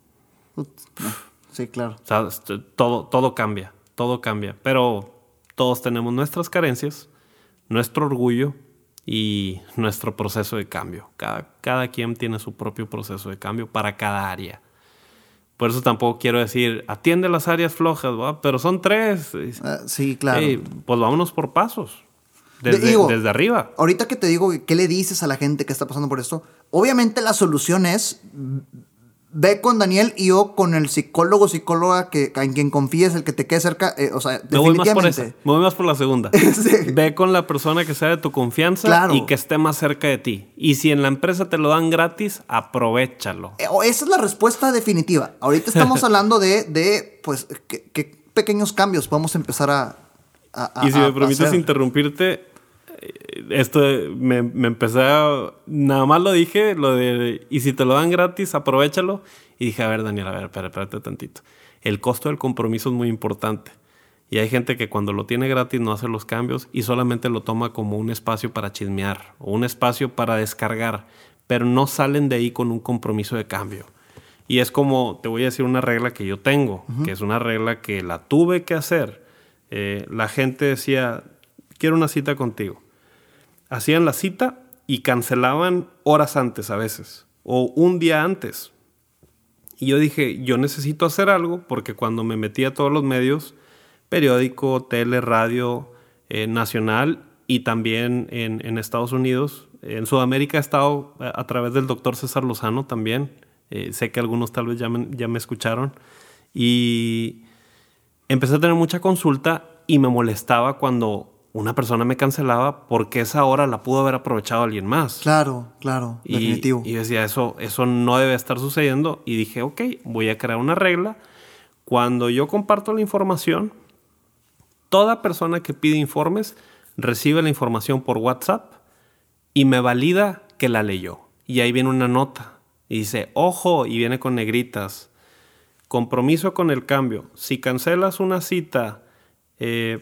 Sí, claro. O sea, est- todo, todo cambia, todo cambia. Pero todos tenemos nuestras carencias, nuestro orgullo, y nuestro proceso de cambio. Cada, cada quien tiene su propio proceso de cambio para cada área. Por eso tampoco quiero decir, atiende las áreas flojas, pero son tres. Ah, sí, claro. pues vámonos por pasos. Desde, desde, arriba. Ahorita que te digo, ¿qué le dices a la gente que está pasando por esto? Obviamente la solución es ve con Daniel y yo con el psicólogo, psicóloga que, en quien confíes, el que te quede cerca. Eh, o sea, me voy más por esa. Me voy más por la segunda. Ve con la persona que sea de tu confianza y que esté más cerca de ti. Y si en la empresa te lo dan gratis, aprovechalo. Eh, esa es la respuesta definitiva. Ahorita estamos hablando de, de pues, qué pequeños cambios podemos empezar a, y si me permites interrumpirte, esto me, me, empecé a. Nada más lo dije, lo de. Y si te lo dan gratis, aprovechalo. Y dije, a ver, Daniel, a ver, espérate, tantito. El costo del compromiso es muy importante. Y hay gente que cuando lo tiene gratis no hace los cambios y solamente lo toma como un espacio para chismear o un espacio para descargar, pero no salen de ahí con un compromiso de cambio. Y es como, te voy a decir una regla que yo tengo, que es una regla que la tuve que hacer. Eh, la gente decía, quiero una cita contigo hacían la cita y cancelaban horas antes a veces o un día antes. Y yo dije, yo necesito hacer algo porque cuando me metí a todos los medios, periódico, tele, radio, eh, nacional y también en, Estados Unidos, en Sudamérica he estado a, través del doctor César Lozano también. Eh, sé que algunos tal vez ya ya me escucharon. Y empecé a tener mucha consulta y me molestaba cuando una persona me cancelaba porque esa hora la pudo haber aprovechado alguien más. Claro, claro, y, definitivo. Y decía, eso, eso no debe estar sucediendo. Y dije, ok, voy a crear una regla. Cuando yo comparto la información, toda persona que pide informes recibe la información por WhatsApp y me valida que la leyó. Y ahí viene una nota. Y dice, ojo, y viene con negritas. Compromiso con el cambio. Si cancelas una cita eh,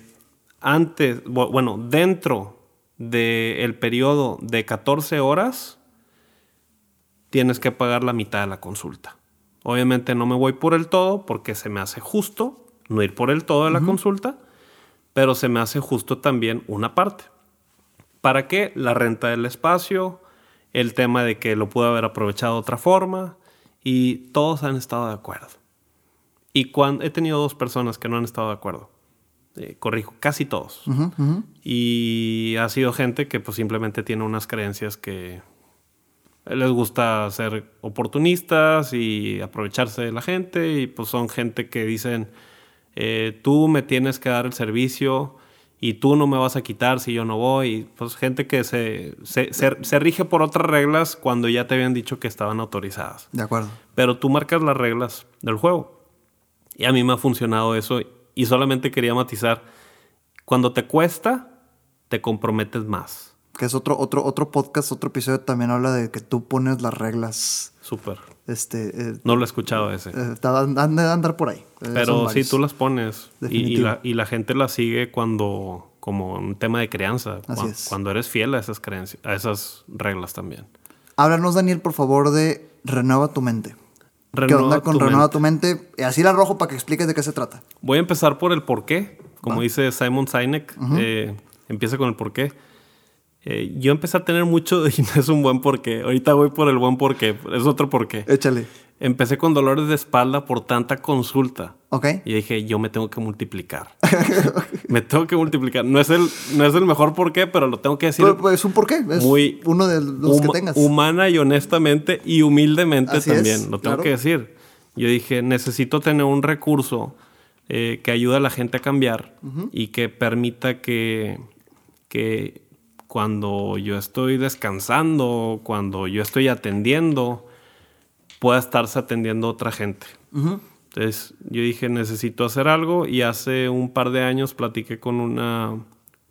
antes, bueno, dentro del periodo de 14 horas, tienes que pagar la mitad de la consulta. Obviamente no me voy por el todo porque se me hace justo no ir por el todo de la consulta, pero se me hace justo también una parte. ¿Para qué? La renta del espacio, el tema de que lo pude haber aprovechado de otra forma y todos han estado de acuerdo. Y cuando, he tenido dos personas que no han estado de acuerdo. Eh, corrijo, casi todos. Y ha sido gente que pues simplemente tiene unas creencias que les gusta ser oportunistas y aprovecharse de la gente y pues son gente que dicen, eh, tú me tienes que dar el servicio y tú no me vas a quitar si yo no voy. Y, pues gente que se, se, se, rige por otras reglas cuando ya te habían dicho que estaban autorizadas. De acuerdo. Pero tú marcas las reglas del juego. Y a mí me ha funcionado eso y solamente quería matizar, cuando te cuesta, te comprometes más. Que es otro, otro, otro podcast, otro episodio también habla de que tú pones las reglas. Súper. Este, eh, no lo he escuchado ese. Eh, han de andar por ahí. Eh, Pero sí, tú las pones. Y, la, y, la, gente las sigue cuando, como un tema de crianza. cuando, cuando eres fiel a esas creencias, a esas reglas también. Háblanos, Daniel, por favor, de Renueva tu mente. ¿Qué onda con Renueva tu mente? Así la rojo para que expliques de qué se trata. Voy a empezar por el por qué. Como dice Simon Sinek, eh, empieza con el por qué. Eh, yo empecé a tener mucho, y no es un buen porqué. Ahorita voy por el buen porqué. Es otro porqué. Échale. Empecé con dolores de espalda por tanta consulta. Ok. Y dije, yo me tengo que multiplicar. me tengo que multiplicar. No es, el, no es el mejor porqué, pero lo tengo que decir. Pues, es un porqué. Es muy uno de los que tengas. Humana y honestamente y humildemente también. lo tengo que decir. Yo dije, necesito tener un recurso eh, que ayude a la gente a cambiar y que permita que, que cuando yo estoy descansando, cuando yo estoy atendiendo, pueda estarse atendiendo a otra gente. Entonces yo dije, necesito hacer algo y hace un par de años platiqué con una,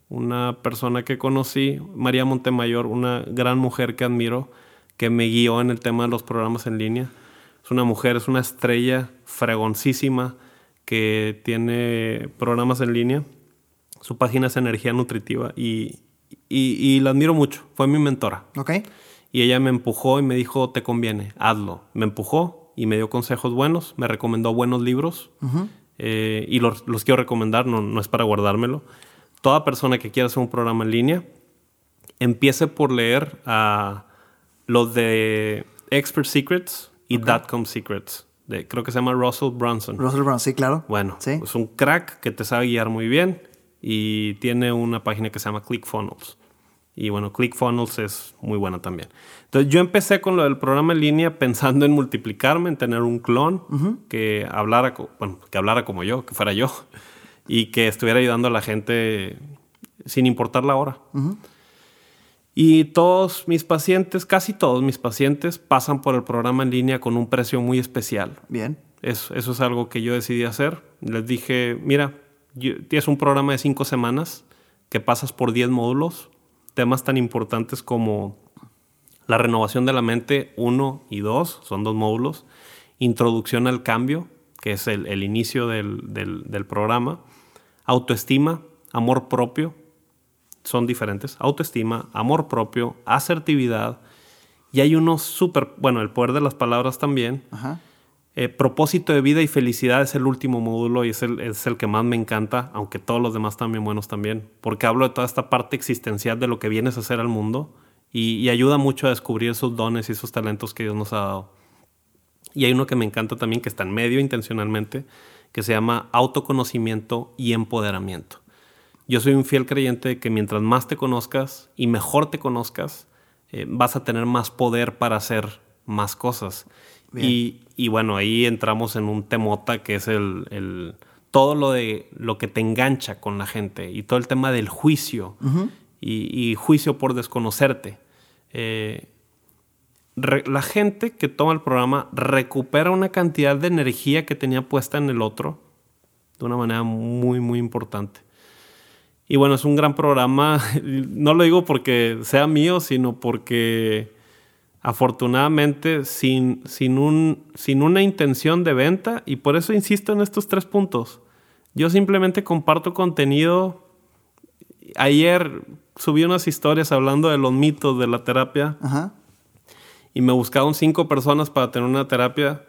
una persona que conocí, María Montemayor, una gran mujer que admiro, que me guió en el tema de los programas en línea. Es una mujer, es una estrella fregoncísima que tiene programas en línea. Su página es Energía Nutritiva y, y, y la admiro mucho. Fue mi mentora. Ok. Y ella me empujó y me dijo, te conviene, hazlo. Me empujó y me dio consejos buenos, me recomendó buenos libros eh, y los, quiero recomendar, no, no es para guardármelo. Toda persona que quiera hacer un programa en línea empiece por leer a los de Expert Secrets y Dotcom Secrets. De, creo que se llama Russell Brunson. Russell Brunson, sí, claro. Bueno, Sí. es un crack que te sabe guiar muy bien y tiene una página que se llama ClickFunnels. Y bueno, ClickFunnels es muy buena también. Entonces yo empecé con lo del programa en línea pensando en multiplicarme, en tener un clon que hablara, bueno, que hablara como yo, que fuera yo y que estuviera ayudando a la gente sin importar la hora. Y todos mis pacientes, casi todos mis pacientes, pasan por el programa en línea con un precio muy especial. Bien. Eso, eso es algo que yo decidí hacer. Les dije, mira, tienes un programa de cinco semanas que pasas por 10 módulos, temas tan importantes como la renovación de la mente 1 y 2, son dos módulos, introducción al cambio, que es el, el inicio del, del- del programa, autoestima, amor propio, son diferentes, autoestima, amor propio, asertividad, y hay uno súper, bueno, el poder de las palabras también, Ajá. Eh, propósito de vida y felicidad es el último módulo y es el, es el que más me encanta, aunque todos los demás están bien buenos también, porque hablo de toda esta parte existencial de lo que vienes a hacer al mundo y, ayuda mucho a descubrir esos dones y esos talentos que Dios nos ha dado. Y hay uno que me encanta también, que está en medio intencionalmente, que se llama autoconocimiento y empoderamiento. Yo soy un fiel creyente de que mientras más te conozcas y mejor te conozcas, eh, vas a tener más poder para hacer más cosas. Y, y bueno, ahí entramos en un temota que es el, el- todo lo de lo que te engancha con la gente y todo el tema del juicio y, y juicio por desconocerte. Eh, re- la gente que toma el programa recupera una cantidad de energía que tenía puesta en el otro de una manera muy, muy importante. Y bueno, es un gran programa. No lo digo porque sea mío, sino porque afortunadamente sin, sin, un, sin una intención de venta, y por eso insisto en estos tres puntos. Yo simplemente comparto contenido. Ayer subí unas historias hablando de los mitos de la terapia Ajá. y me buscaron cinco personas para tener una terapia.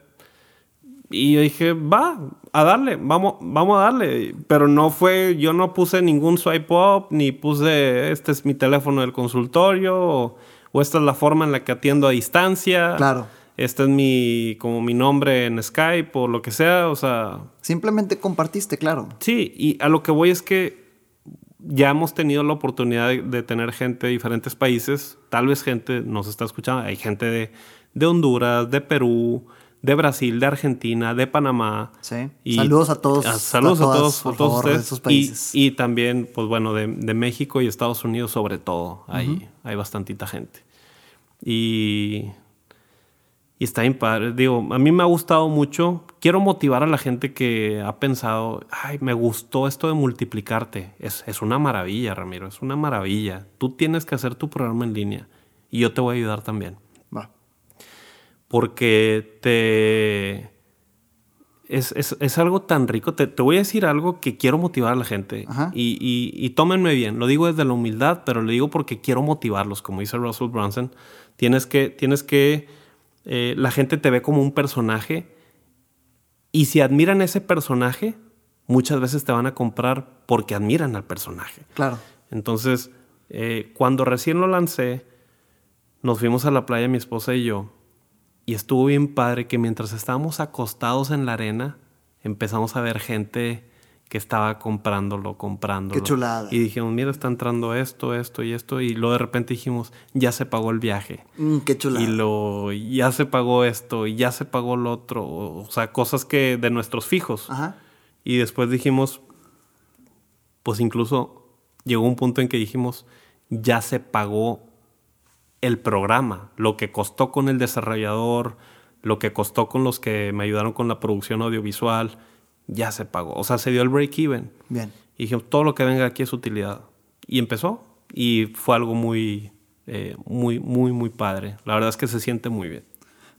Y yo dije, va, a darle, vamos, vamos a darle. Pero no fue, yo no puse ningún swipe up, ni puse, este es mi teléfono del consultorio, o, o esta es la forma en la que atiendo a distancia. Claro. Este es mi, como mi nombre en Skype o lo que sea, o sea, Simplemente compartiste, claro. Sí, y a lo que voy es que ya hemos tenido la oportunidad de, de tener gente de diferentes países. Tal vez gente nos está escuchando. Hay gente de, de Honduras, de Perú, de Brasil, de Argentina, de Panamá. Sí. Y- saludos a todos. Ah, saludos a, todas, todos, por a todos favor, de ustedes. esos Y- países. Y, también, pues bueno, de, de México y Estados Unidos sobre todo. Hay, hay bastantita gente. Y, y está bien padre. Digo, a mí me ha gustado mucho. Quiero motivar a la gente que ha pensado, ay, me gustó esto de multiplicarte. Es, es una maravilla, Ramiro, es una maravilla. Tú tienes que hacer tu programa en línea y yo te voy a ayudar también. Porque te... Es, es- es algo tan rico. Te, te voy a decir algo que quiero motivar a la gente. Y, y- y tómenme bien. Lo digo desde la humildad, pero lo digo porque quiero motivarlos. Como dice Russell Brunson, tienes que... Tienes que eh, la gente te ve como un personaje y si admiran ese personaje, muchas veces te van a comprar porque admiran al personaje. Claro. Entonces, eh, cuando recién lo lancé, nos fuimos a la playa mi esposa y yo. Y estuvo bien padre que mientras estábamos acostados en la arena, empezamos a ver gente que estaba comprándolo, comprándolo. Qué chulada. Y dijimos, mira, está entrando esto, esto y esto. Y luego de repente dijimos, ya se pagó el viaje. Mm, qué chulada. Y lo, ya se pagó esto, y ya se pagó lo otro. O sea, cosas que de nuestros fijos. Ajá. Y después dijimos, pues incluso llegó un punto en que dijimos, ya se pagó el programa, lo que costó con el desarrollador, lo que costó con los que me ayudaron con la producción audiovisual, ya se pagó. O sea, se dio el break-even. Bien. Y dijimos, todo lo que venga aquí es utilidad. Y empezó. Y fue algo muy, eh, muy, muy, muy padre. La verdad es que se siente muy bien.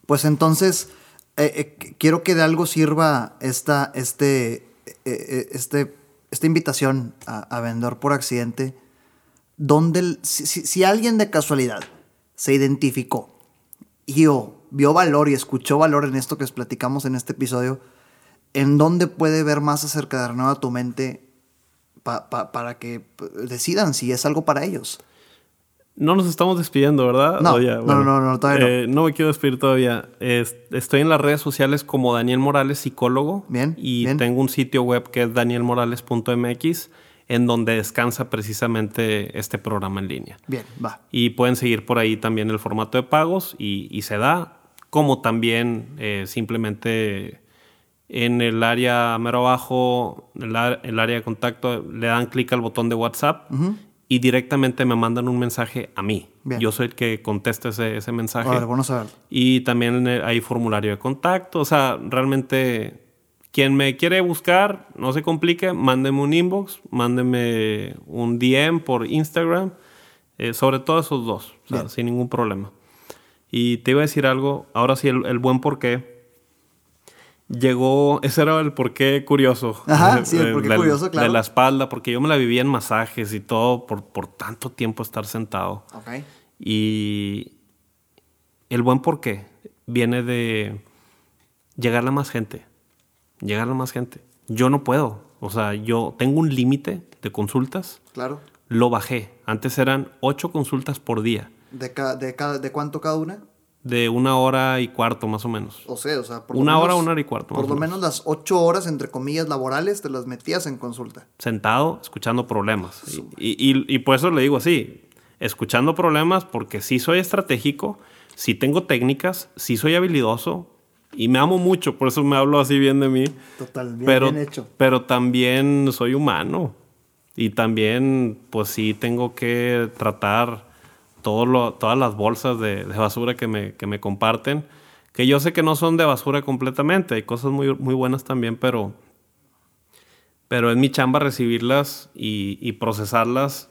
Pues entonces, eh, eh, qu- quiero que de algo sirva esta, este, este, esta invitación a, a Vendedor por Accidente. Donde el- si, si- si alguien de casualidad se identificó y o vio valor y escuchó valor en esto que les platicamos en este episodio, ¿en dónde puede ver más acerca de Renueva tu mente pa- pa- para que decidan si es algo para ellos? No nos estamos despidiendo, ¿verdad? No, ya, no, bueno. no, no, todavía no. Eh, no me quiero despedir todavía. Es- estoy en las redes sociales como Daniel Morales, psicólogo. Bien, Y bien. tengo un sitio web que es danielmorales.mx, en donde descansa precisamente este programa en línea. Bien, va. Y pueden seguir por ahí también el formato de pagos y, y se da, como también eh, simplemente en el área mero abajo, el, área de contacto, le dan clic al botón de WhatsApp y directamente me mandan un mensaje a mí. Bien. Yo soy el que contesta ese, ese mensaje. Ver, bueno saberlo. Y también eh, hay formulario de contacto. O sea, realmente, quien me quiere buscar, no se complique, mándeme un inbox, mándeme un DM por Instagram. eh, sobre todo esos dos, o sea, sin ningún problema. Y te iba a decir algo, ahora sí, el, el buen porqué. Llegó, ese era el porqué curioso. Ajá, Eh, sí, el porqué del- curioso, claro. De la espalda, porque yo me la vivía en masajes y todo por, por tanto tiempo estar sentado. Ok. Y el buen porqué viene de llegarle a más gente. Llegarle a más gente. Yo no puedo. O sea, yo tengo un límite de consultas. Claro. Lo bajé. Antes eran ocho consultas por día. ¿De, ca- de, cada, ¿De cuánto cada una? De una hora y cuarto más o menos. O sea, o sea, por lo Una menos- hora, una hora y cuarto, Por lo menos. menos las ocho horas, entre comillas, laborales, te las metías en consulta. Sentado, escuchando problemas. Y, y- y por eso le digo así. Escuchando problemas porque sí soy estratégico, sí tengo técnicas, sí soy habilidoso y me amo mucho. Por eso me hablo así bien de mí. Total, bien, pero, bien hecho. pero también soy humano. Y también, pues sí, tengo que tratar todo lo- todas las bolsas de, de basura que me, que me comparten. Que yo sé que no son de basura completamente. Hay cosas muy, muy buenas también, pero, pero es mi chamba recibirlas y, y procesarlas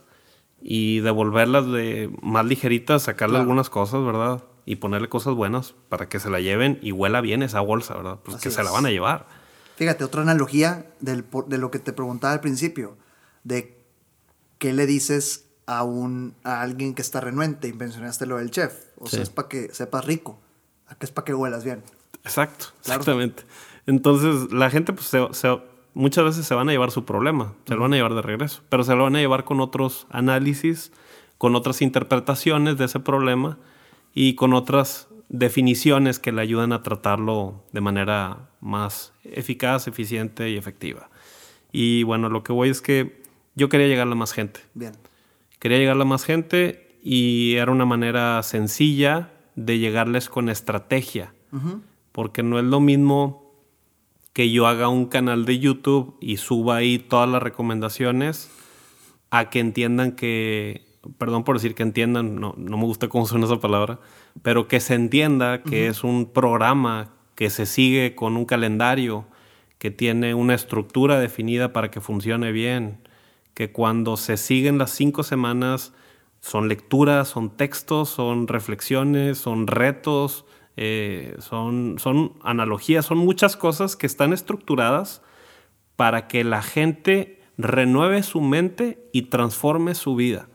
y devolverlas de más ligeritas, sacarle Claro. algunas cosas, ¿verdad? Y ponerle cosas buenas para que se la lleven y huela bien esa bolsa, ¿verdad? Pues Así que se la van a llevar. Fíjate, otra analogía del, de lo que te preguntaba al principio, de qué le dices a, un, a alguien que está renuente, y mencionaste lo del chef. O sea, Sí. es para que sepas rico, a que es para que huelas bien. Exacto, Claro. exactamente. Entonces, la gente, pues, se- se- muchas veces se van a llevar su problema, se lo van a llevar de regreso, pero se lo van a llevar con otros análisis, con otras interpretaciones de ese problema y con otras definiciones que le ayudan a tratarlo de manera más eficaz, eficiente y efectiva. Y bueno, lo que voy es que yo quería llegar a más gente. Bien. Quería llegarle a más gente y era una manera sencilla de llegarles con estrategia. Porque no es lo mismo que yo haga un canal de YouTube y suba ahí todas las recomendaciones a que entiendan que, perdón por decir que entiendan, no, no me gusta cómo suena esa palabra, pero que se entienda que es un programa que se sigue con un calendario, que tiene una estructura definida para que funcione bien, que cuando se siguen las cinco semanas son lecturas, son textos, son reflexiones, son retos, eh, son, son analogías, son muchas cosas que están estructuradas para que la gente renueve su mente y transforme su vida.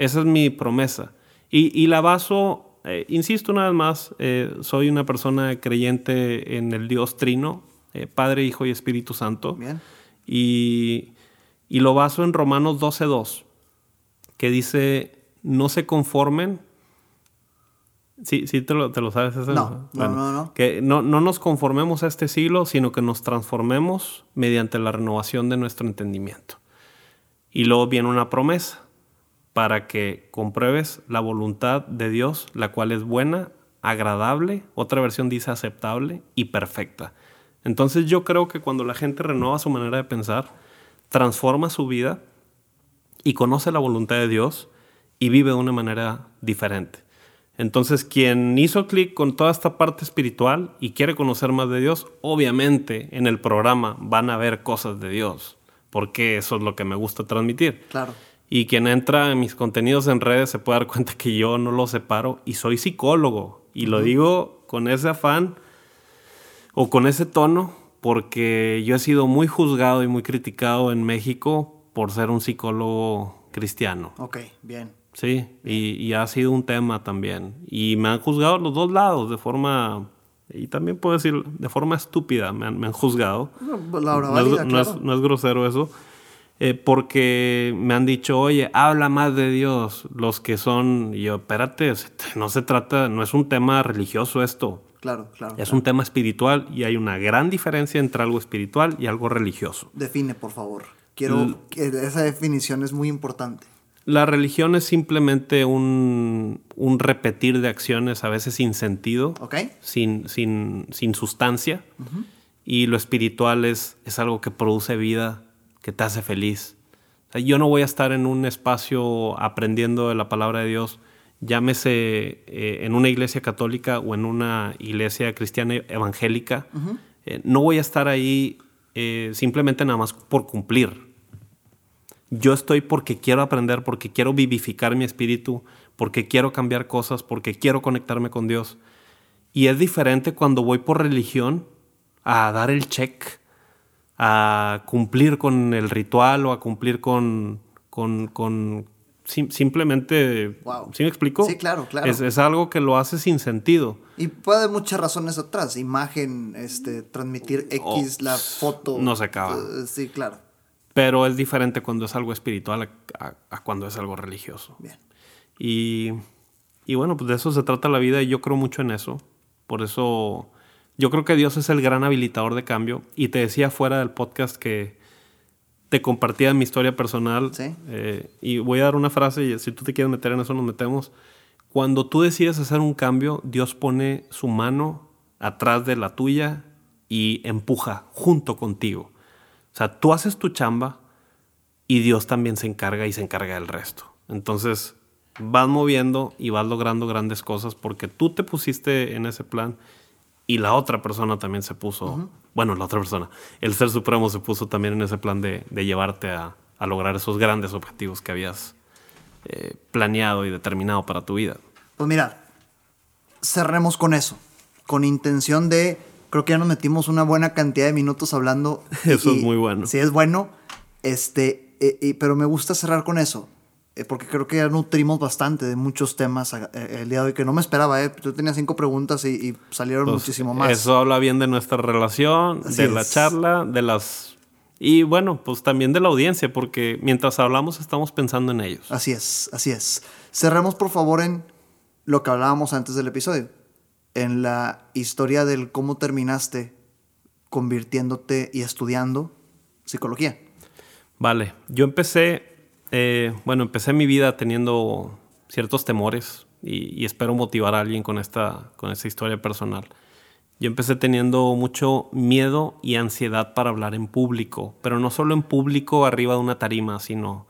Esa es mi promesa. Y, y la baso, eh, insisto una vez más, eh, soy una persona creyente en el Dios Trino, eh, Padre, Hijo y Espíritu Santo. Bien. Y, y lo baso en Romanos 12.2, que dice, no se conformen. Sí, sí te lo, te lo sabes. ese? No, no, no, no. Que no, no nos conformemos a este siglo, sino que nos transformemos mediante la renovación de nuestro entendimiento. Y luego viene una promesa para que compruebes la voluntad de Dios, la cual es buena, agradable, otra versión dice aceptable y perfecta. Entonces yo creo que cuando la gente renueva su manera de pensar, transforma su vida y conoce la voluntad de Dios y vive de una manera diferente. Entonces, quien hizo clic con toda esta parte espiritual y quiere conocer más de Dios, obviamente en el programa van a ver cosas de Dios, porque eso es lo que me gusta transmitir. Claro. Y quien entra en mis contenidos en redes se puede dar cuenta que yo no lo separo y soy psicólogo. Y lo digo con ese afán o con ese tono porque yo he sido muy juzgado y muy criticado en México por ser un psicólogo cristiano. Ok, bien. Sí, y, y ha sido un tema también. Y me han juzgado los dos lados de forma, y también puedo decir, de forma estúpida me han, me han juzgado. La hora No es, válida, no es- claro. no es grosero eso. Eh, porque me han dicho, oye, habla más de Dios, los que son, y yo, espérate, no se trata, no es un tema religioso esto. Claro, claro. Es un tema espiritual y hay una gran diferencia entre algo espiritual y algo religioso. Define, por favor. Quiero esa definición es muy importante. La religión es simplemente un, un repetir de acciones a veces sin sentido, sin, sin, sin, sustancia. Y lo espiritual es, es algo que produce vida, que te hace feliz. yo no voy a estar en un espacio aprendiendo de la palabra de Dios, llámese eh, en una iglesia católica o en una iglesia cristiana evangélica. Eh, no voy a estar ahí eh, simplemente nada más por cumplir. Yo estoy porque quiero aprender, porque quiero vivificar mi espíritu, porque quiero cambiar cosas, porque quiero conectarme con Dios. Y es diferente cuando voy por religión a dar el check, a cumplir con el ritual o a cumplir con, con, simplemente... ¿Sí me explico? Sí, claro, claro. Es, algo que lo hace sin sentido. Y puede haber muchas razones atrás. Imagen, este, transmitir X, oh, la foto. No se acaba. Eh, sí, claro. Pero es diferente cuando es algo espiritual a, cuando es algo religioso. Bien. Y, y, bueno, pues de eso se trata la vida y yo creo mucho en eso. Por eso yo creo que Dios es el gran habilitador de cambio. Y te decía fuera del podcast que te compartía mi historia personal. ¿Sí? Eh, y voy a dar una frase y si tú te quieres meter en eso nos metemos. Cuando tú decides hacer un cambio, Dios pone su mano atrás de la tuya y empuja junto contigo. O sea, tú haces tu chamba y Dios también se encarga y se encarga del resto. Entonces, vas moviendo y vas logrando grandes cosas porque tú te pusiste en ese plan y la otra persona también se puso, bueno, la otra persona, el Ser Supremo se puso también en ese plan de, llevarte a, lograr esos grandes objetivos que habías eh, planeado y determinado para tu vida. Pues mira, cerremos con eso, con intención de creo que ya nos metimos una buena cantidad de minutos hablando. Eso es muy bueno. Sí, es bueno. Este, eh, pero me gusta cerrar con eso. Eh, porque creo que ya nutrimos bastante de muchos temas eh, el día de hoy que no me esperaba. ¿eh? Yo tenía cinco preguntas y, salieron pues, muchísimo más. Eso habla bien de nuestra relación, de la charla, de las. Y bueno, pues también de la audiencia, porque mientras hablamos estamos pensando en ellos. Así es, así es. Cerremos por favor en lo que hablábamos antes del episodio en la historia del cómo terminaste convirtiéndote y estudiando psicología. Vale, yo empecé, eh, bueno, empecé mi vida teniendo ciertos temores y, espero motivar a alguien con esta, con esta historia personal. Yo empecé teniendo mucho miedo y ansiedad para hablar en público, pero no solo en público arriba de una tarima, sino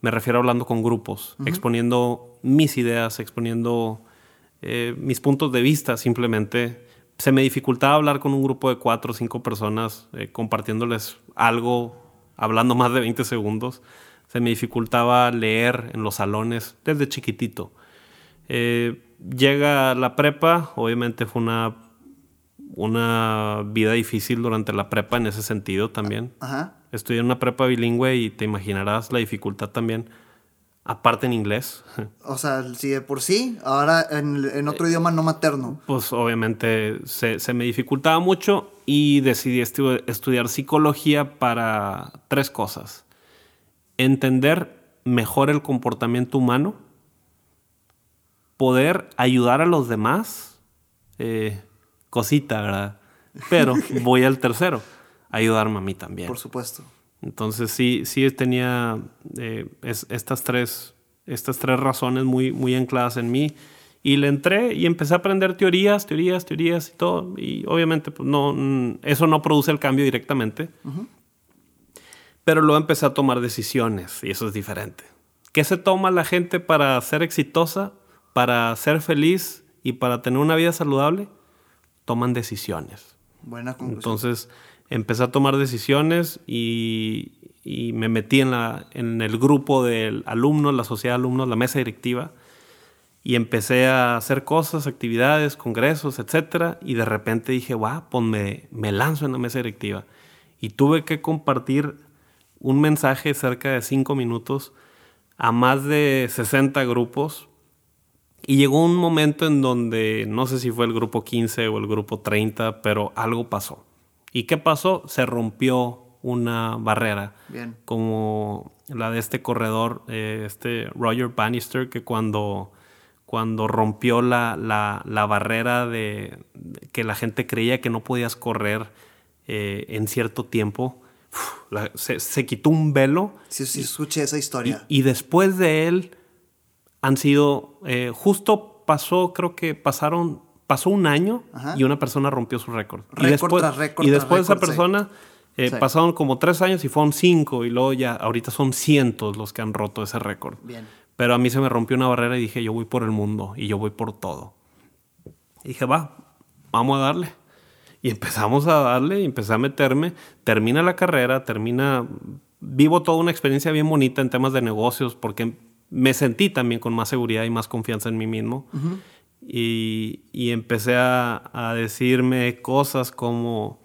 me refiero a hablando con grupos, exponiendo mis ideas, exponiendo eh, mis puntos de vista simplemente. Se me dificultaba hablar con un grupo de cuatro o cinco personas eh, compartiéndoles algo, hablando más de 20 segundos. Se me dificultaba leer en los salones desde chiquitito. Eh, llega la prepa, obviamente fue una, una vida difícil durante la prepa en ese sentido también. Estudié en una prepa bilingüe y te imaginarás la dificultad también aparte en inglés. O sea, si de por sí, ahora en, otro idioma no materno. Pues obviamente se, me dificultaba mucho y decidí estudiar psicología para tres cosas. Entender mejor el comportamiento humano, poder ayudar a los demás, eh, cosita, ¿verdad? Pero voy al tercero, ayudarme a mí también. Por supuesto. Entonces sí, sí tenía eh, estas, tres, estas tres razones muy, muy ancladas en mí. Y le entré y empecé a aprender teorías, teorías, teorías y todo. Y obviamente pues no, eso no produce el cambio directamente. Pero luego empecé a tomar decisiones y eso es diferente. ¿Qué se toma la gente para ser exitosa, para ser feliz y para tener una vida saludable? Toman decisiones. Buena conclusión. Entonces empecé a tomar decisiones y, me metí en, la, en el grupo de alumnos, la sociedad de alumnos, la mesa directiva, y empecé a hacer cosas, actividades, congresos, etc. Y de repente dije, guau, pues me, me lanzo en la mesa directiva. Y tuve que compartir un mensaje cerca de cinco minutos a más de 60 grupos. Y llegó un momento en donde, no sé si fue el grupo 15 o el grupo 30, pero algo pasó. ¿Y qué pasó? Se rompió una barrera. Bien. Como la de este corredor, eh, este Roger Bannister, que cuando, cuando rompió la, la, barrera de, que la gente creía que no podías correr eh, en cierto tiempo, se, quitó un velo. Sí, sí, escuché esa historia. Y, después de él han sido, eh, justo pasó, creo que pasaron, pasó un año y una persona rompió su récord. y después, tras récord y después de esa persona eh, pasaron como tres años y fueron cinco y luego ya, ahorita son cientos los que han roto ese récord. Bien. Pero a mí se me rompió una barrera y dije, yo voy por el mundo y yo voy por todo. Y dije, va, vamos a darle. Y empezamos a darle, y empecé a meterme. Termina la carrera, termina. Vivo toda una experiencia bien bonita en temas de negocios porque me sentí también con más seguridad y más confianza en mí mismo. y, y, empecé a, a, decirme cosas como.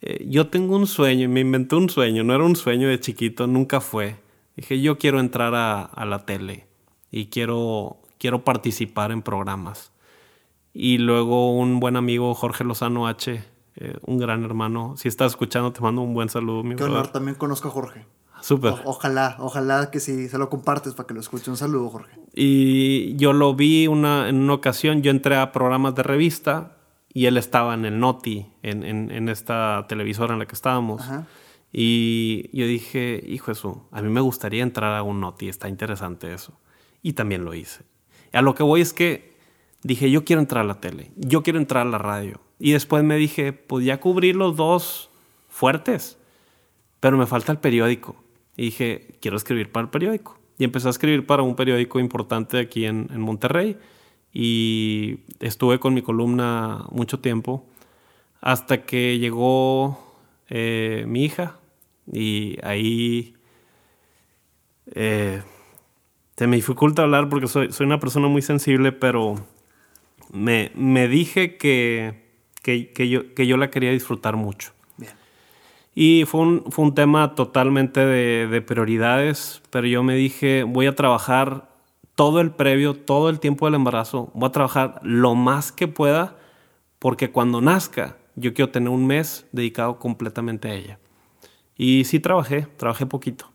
Eh, yo tengo un sueño, me inventé un sueño, no era un sueño de chiquito, nunca fue. Dije, yo quiero entrar a, a la tele y quiero, quiero participar en programas. Y luego un buen amigo, Jorge Lozano H., eh, un gran hermano. Si estás escuchando, te mando un buen saludo, mi Qué honor, también conozco a Jorge. Súper. ojalá, ojalá que si se lo compartes para que lo escuche. Un saludo, Jorge. Y yo lo vi una, en una ocasión, yo entré a programas de revista y él estaba en el Noti, en, en, en esta televisora en la que estábamos. Y yo dije, hijo eso, a mí me gustaría entrar a un Noti, está interesante eso. Y también lo hice. A lo que voy es que dije, yo quiero entrar a la tele, yo quiero entrar a la radio. Y después me dije, pues ya cubrir los dos fuertes, pero me falta el periódico. Y dije, quiero escribir para el periódico. Y empecé a escribir para un periódico importante aquí en, Monterrey. Y estuve con mi columna mucho tiempo hasta que llegó eh, mi hija y ahí eh, se me dificulta hablar porque soy, soy, una persona muy sensible, pero me, me dije que, que, yo, que yo la quería disfrutar mucho. Y fue un, fue un tema totalmente de, de, prioridades, pero yo me dije, voy a trabajar todo el previo, todo el tiempo del embarazo, voy a trabajar lo más que pueda, porque cuando nazca, yo quiero tener un mes dedicado completamente a ella. Y sí trabajé, trabajé poquito,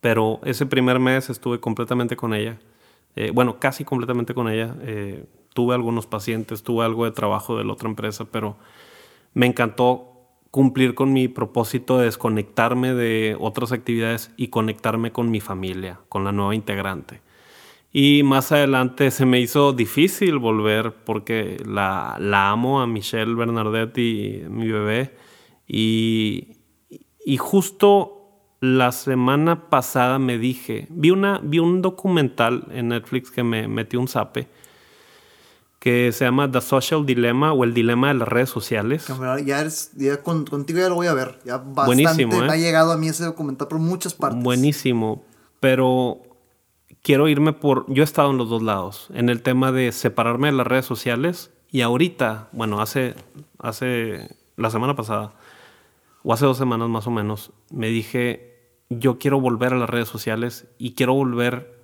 pero ese primer mes estuve completamente con ella. Eh, bueno, casi completamente con ella. Eh, tuve algunos pacientes, tuve algo de trabajo de la otra empresa, pero me encantó cumplir con mi propósito de desconectarme de otras actividades y conectarme con mi familia, con la nueva integrante. Y más adelante se me hizo difícil volver porque la, la amo a Michelle Bernadette y mi bebé. Y, y justo la semana pasada me dije, vi, una, vi un documental en Netflix que me metió un zape que se llama The Social Dilemma o el dilema de las redes sociales. Ya, eres, ya contigo ya lo voy a ver. Ya bastante ha ¿eh? llegado a mí ese documental por muchas partes. Buenísimo, pero quiero irme por... Yo he estado en los dos lados, en el tema de separarme de las redes sociales y ahorita, bueno, hace, hace la semana pasada, o hace dos semanas más o menos, me dije, yo quiero volver a las redes sociales y quiero volver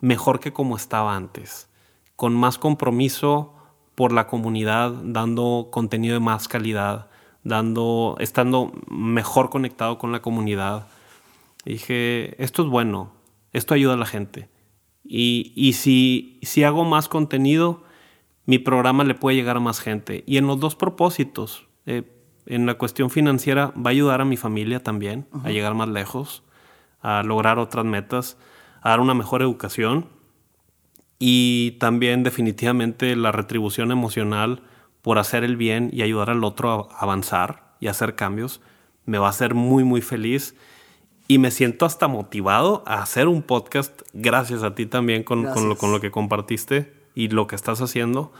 mejor que como estaba antes con más compromiso por la comunidad, dando contenido de más calidad, dando, estando mejor conectado con la comunidad. dije, esto es bueno, esto ayuda a la gente. Y, y si, si hago más contenido, mi programa le puede llegar a más gente. Y en los dos propósitos, eh, en la cuestión financiera, va a ayudar a mi familia también a llegar más lejos, a lograr otras metas, a dar una mejor educación y también definitivamente la retribución emocional por hacer el bien y ayudar al otro a avanzar y hacer cambios me va a hacer muy muy feliz y me siento hasta motivado a hacer un podcast gracias a ti también con, con, lo, con lo que compartiste y lo que estás haciendo.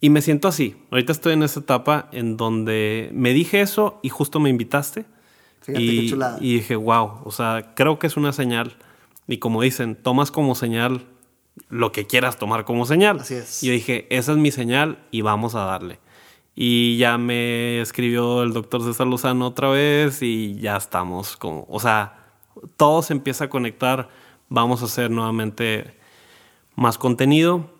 Y me siento así. Ahorita estoy en esa etapa en donde me dije eso y justo me invitaste. y, y dije, wow, o sea, creo que es una señal. Y como dicen, tomas como señal lo que quieras tomar como señal. Así es. yo dije, esa es mi señal y vamos a darle. Y ya me escribió el doctor César Lozano otra vez y ya estamos como, o sea, todo se empieza a conectar. Vamos a hacer nuevamente más contenido,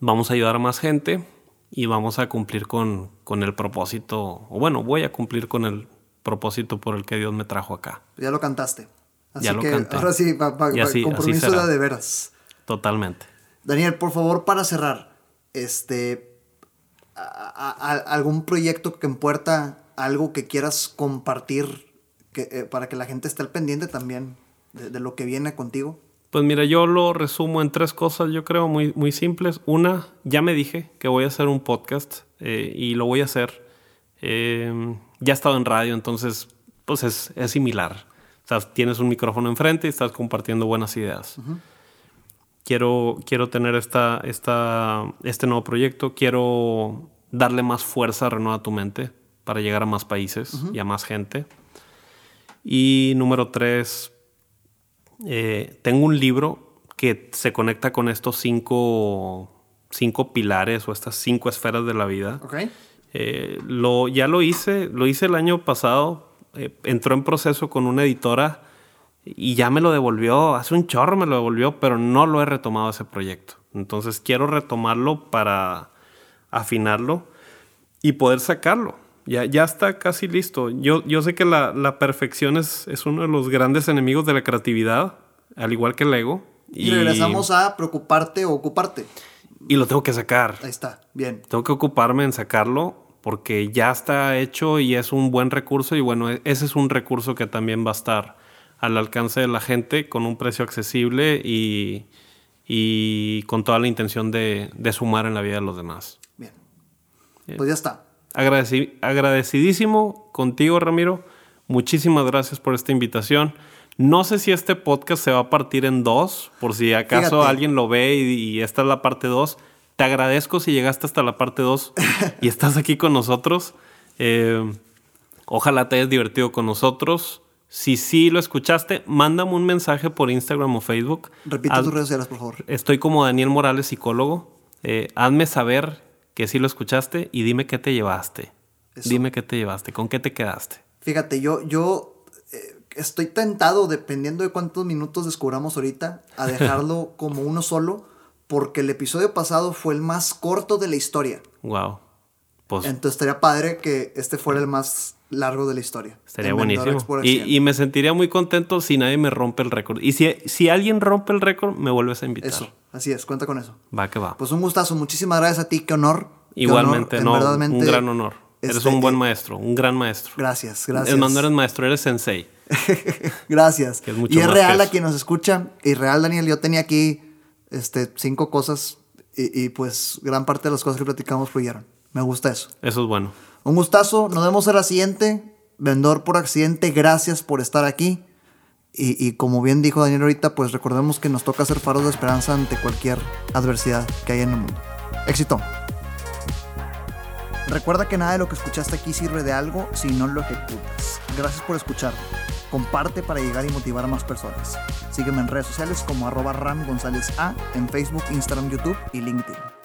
vamos a ayudar a más gente y vamos a cumplir con, con el propósito, o bueno, voy a cumplir con el propósito por el que Dios me trajo acá. Ya lo cantaste. Así Ya lo que canté. ahora sí, pa- pa- Y así- así compromiso de, de veras. Totalmente. Daniel, por favor, para cerrar, este, a- a- a- algún proyecto que en puerta, algo que quieras compartir que, eh, para que la gente esté al pendiente también de, de lo que viene contigo. Pues mira, yo lo resumo en tres cosas, yo creo, muy, muy simples. Una, ya me dije que voy a hacer un podcast eh, y lo voy a hacer. Eh, ya he estado en radio, entonces, pues es, es similar. O sea, tienes un micrófono enfrente y estás compartiendo buenas ideas. Quiero, quiero tener esta, esta, este nuevo proyecto. Quiero darle más fuerza a Renueva tu Mente para llegar a más países y a más gente. Y número tres, eh, tengo un libro que se conecta con estos cinco, cinco pilares o estas cinco esferas de la vida. ¿Ok? Eh, lo, ya lo hice, lo hice el año pasado. eh, entró en proceso con una editora y ya me lo devolvió. Hace un chorro me lo devolvió, pero no lo he retomado ese proyecto. Entonces quiero retomarlo para afinarlo y poder sacarlo. Ya, ya está casi listo. Yo, yo sé que la, la perfección es, es uno de los grandes enemigos de la creatividad, al igual que el ego. Y, regresamos a preocuparte o ocuparte. y lo tengo que sacar. Ahí está, bien. Tengo que ocuparme en sacarlo porque ya está hecho y es un buen recurso y bueno, e- ese es un recurso que también va a estar al alcance de la gente con un precio accesible y, y con toda la intención de, de sumar en la vida de los demás. Bien. Pues ya está. Agradeci- agradecidísimo contigo, Ramiro. Muchísimas gracias por esta invitación. No sé si este podcast se va a partir en dos, por si acaso Fíjate. alguien lo ve y, y esta es la parte dos. Te agradezco si llegaste hasta la parte dos y estás aquí con nosotros. Eh, ojalá te hayas divertido con nosotros. Si sí lo escuchaste, mándame un mensaje por Instagram o Facebook. Repite Haz- tus redes sociales, por favor. Estoy como Daniel Morales, psicólogo. Eh, hazme saber que sí lo escuchaste y dime qué te llevaste. Eso. Dime qué te llevaste, con qué te quedaste. Fíjate, yo, yo eh, estoy tentado, dependiendo de cuántos minutos descubramos ahorita, a dejarlo como uno solo, porque el episodio pasado fue el más corto de la historia. Wow. Pues Entonces estaría padre que este fuera el más largo de la historia. Vendedores buenísimo. Y, me sentiría muy contento si nadie me rompe el récord. Y si, si alguien rompe el récord, me vuelves a invitar. Eso, así es, cuenta con eso. Va que va. Pues un gustazo, muchísimas gracias a ti, qué honor. qué Igualmente, honor, en no, un gran honor. Eres este, un buen eh, maestro, un gran maestro. Gracias, gracias. Es más, no eres maestro, eres sensei. Gracias. Que es mucho y es real a quien nos escucha. Y real, Daniel, yo tenía aquí este, cinco cosas y, y, pues gran parte de las cosas que platicamos fluyeron. Me gusta eso. Eso es bueno. Un gustazo. Nos vemos en la siguiente. Vendedor por accidente, gracias por estar aquí. Y, y como bien dijo Daniel ahorita, pues recordemos que nos toca ser faros de esperanza ante cualquier adversidad que haya en el mundo. Éxito. Recuerda que nada de lo que escuchaste aquí sirve de algo si no lo ejecutas. Gracias por escucharme. Comparte para llegar y motivar a más personas. Sígueme en redes sociales como arroba Ram González A en Facebook, Instagram, YouTube y LinkedIn.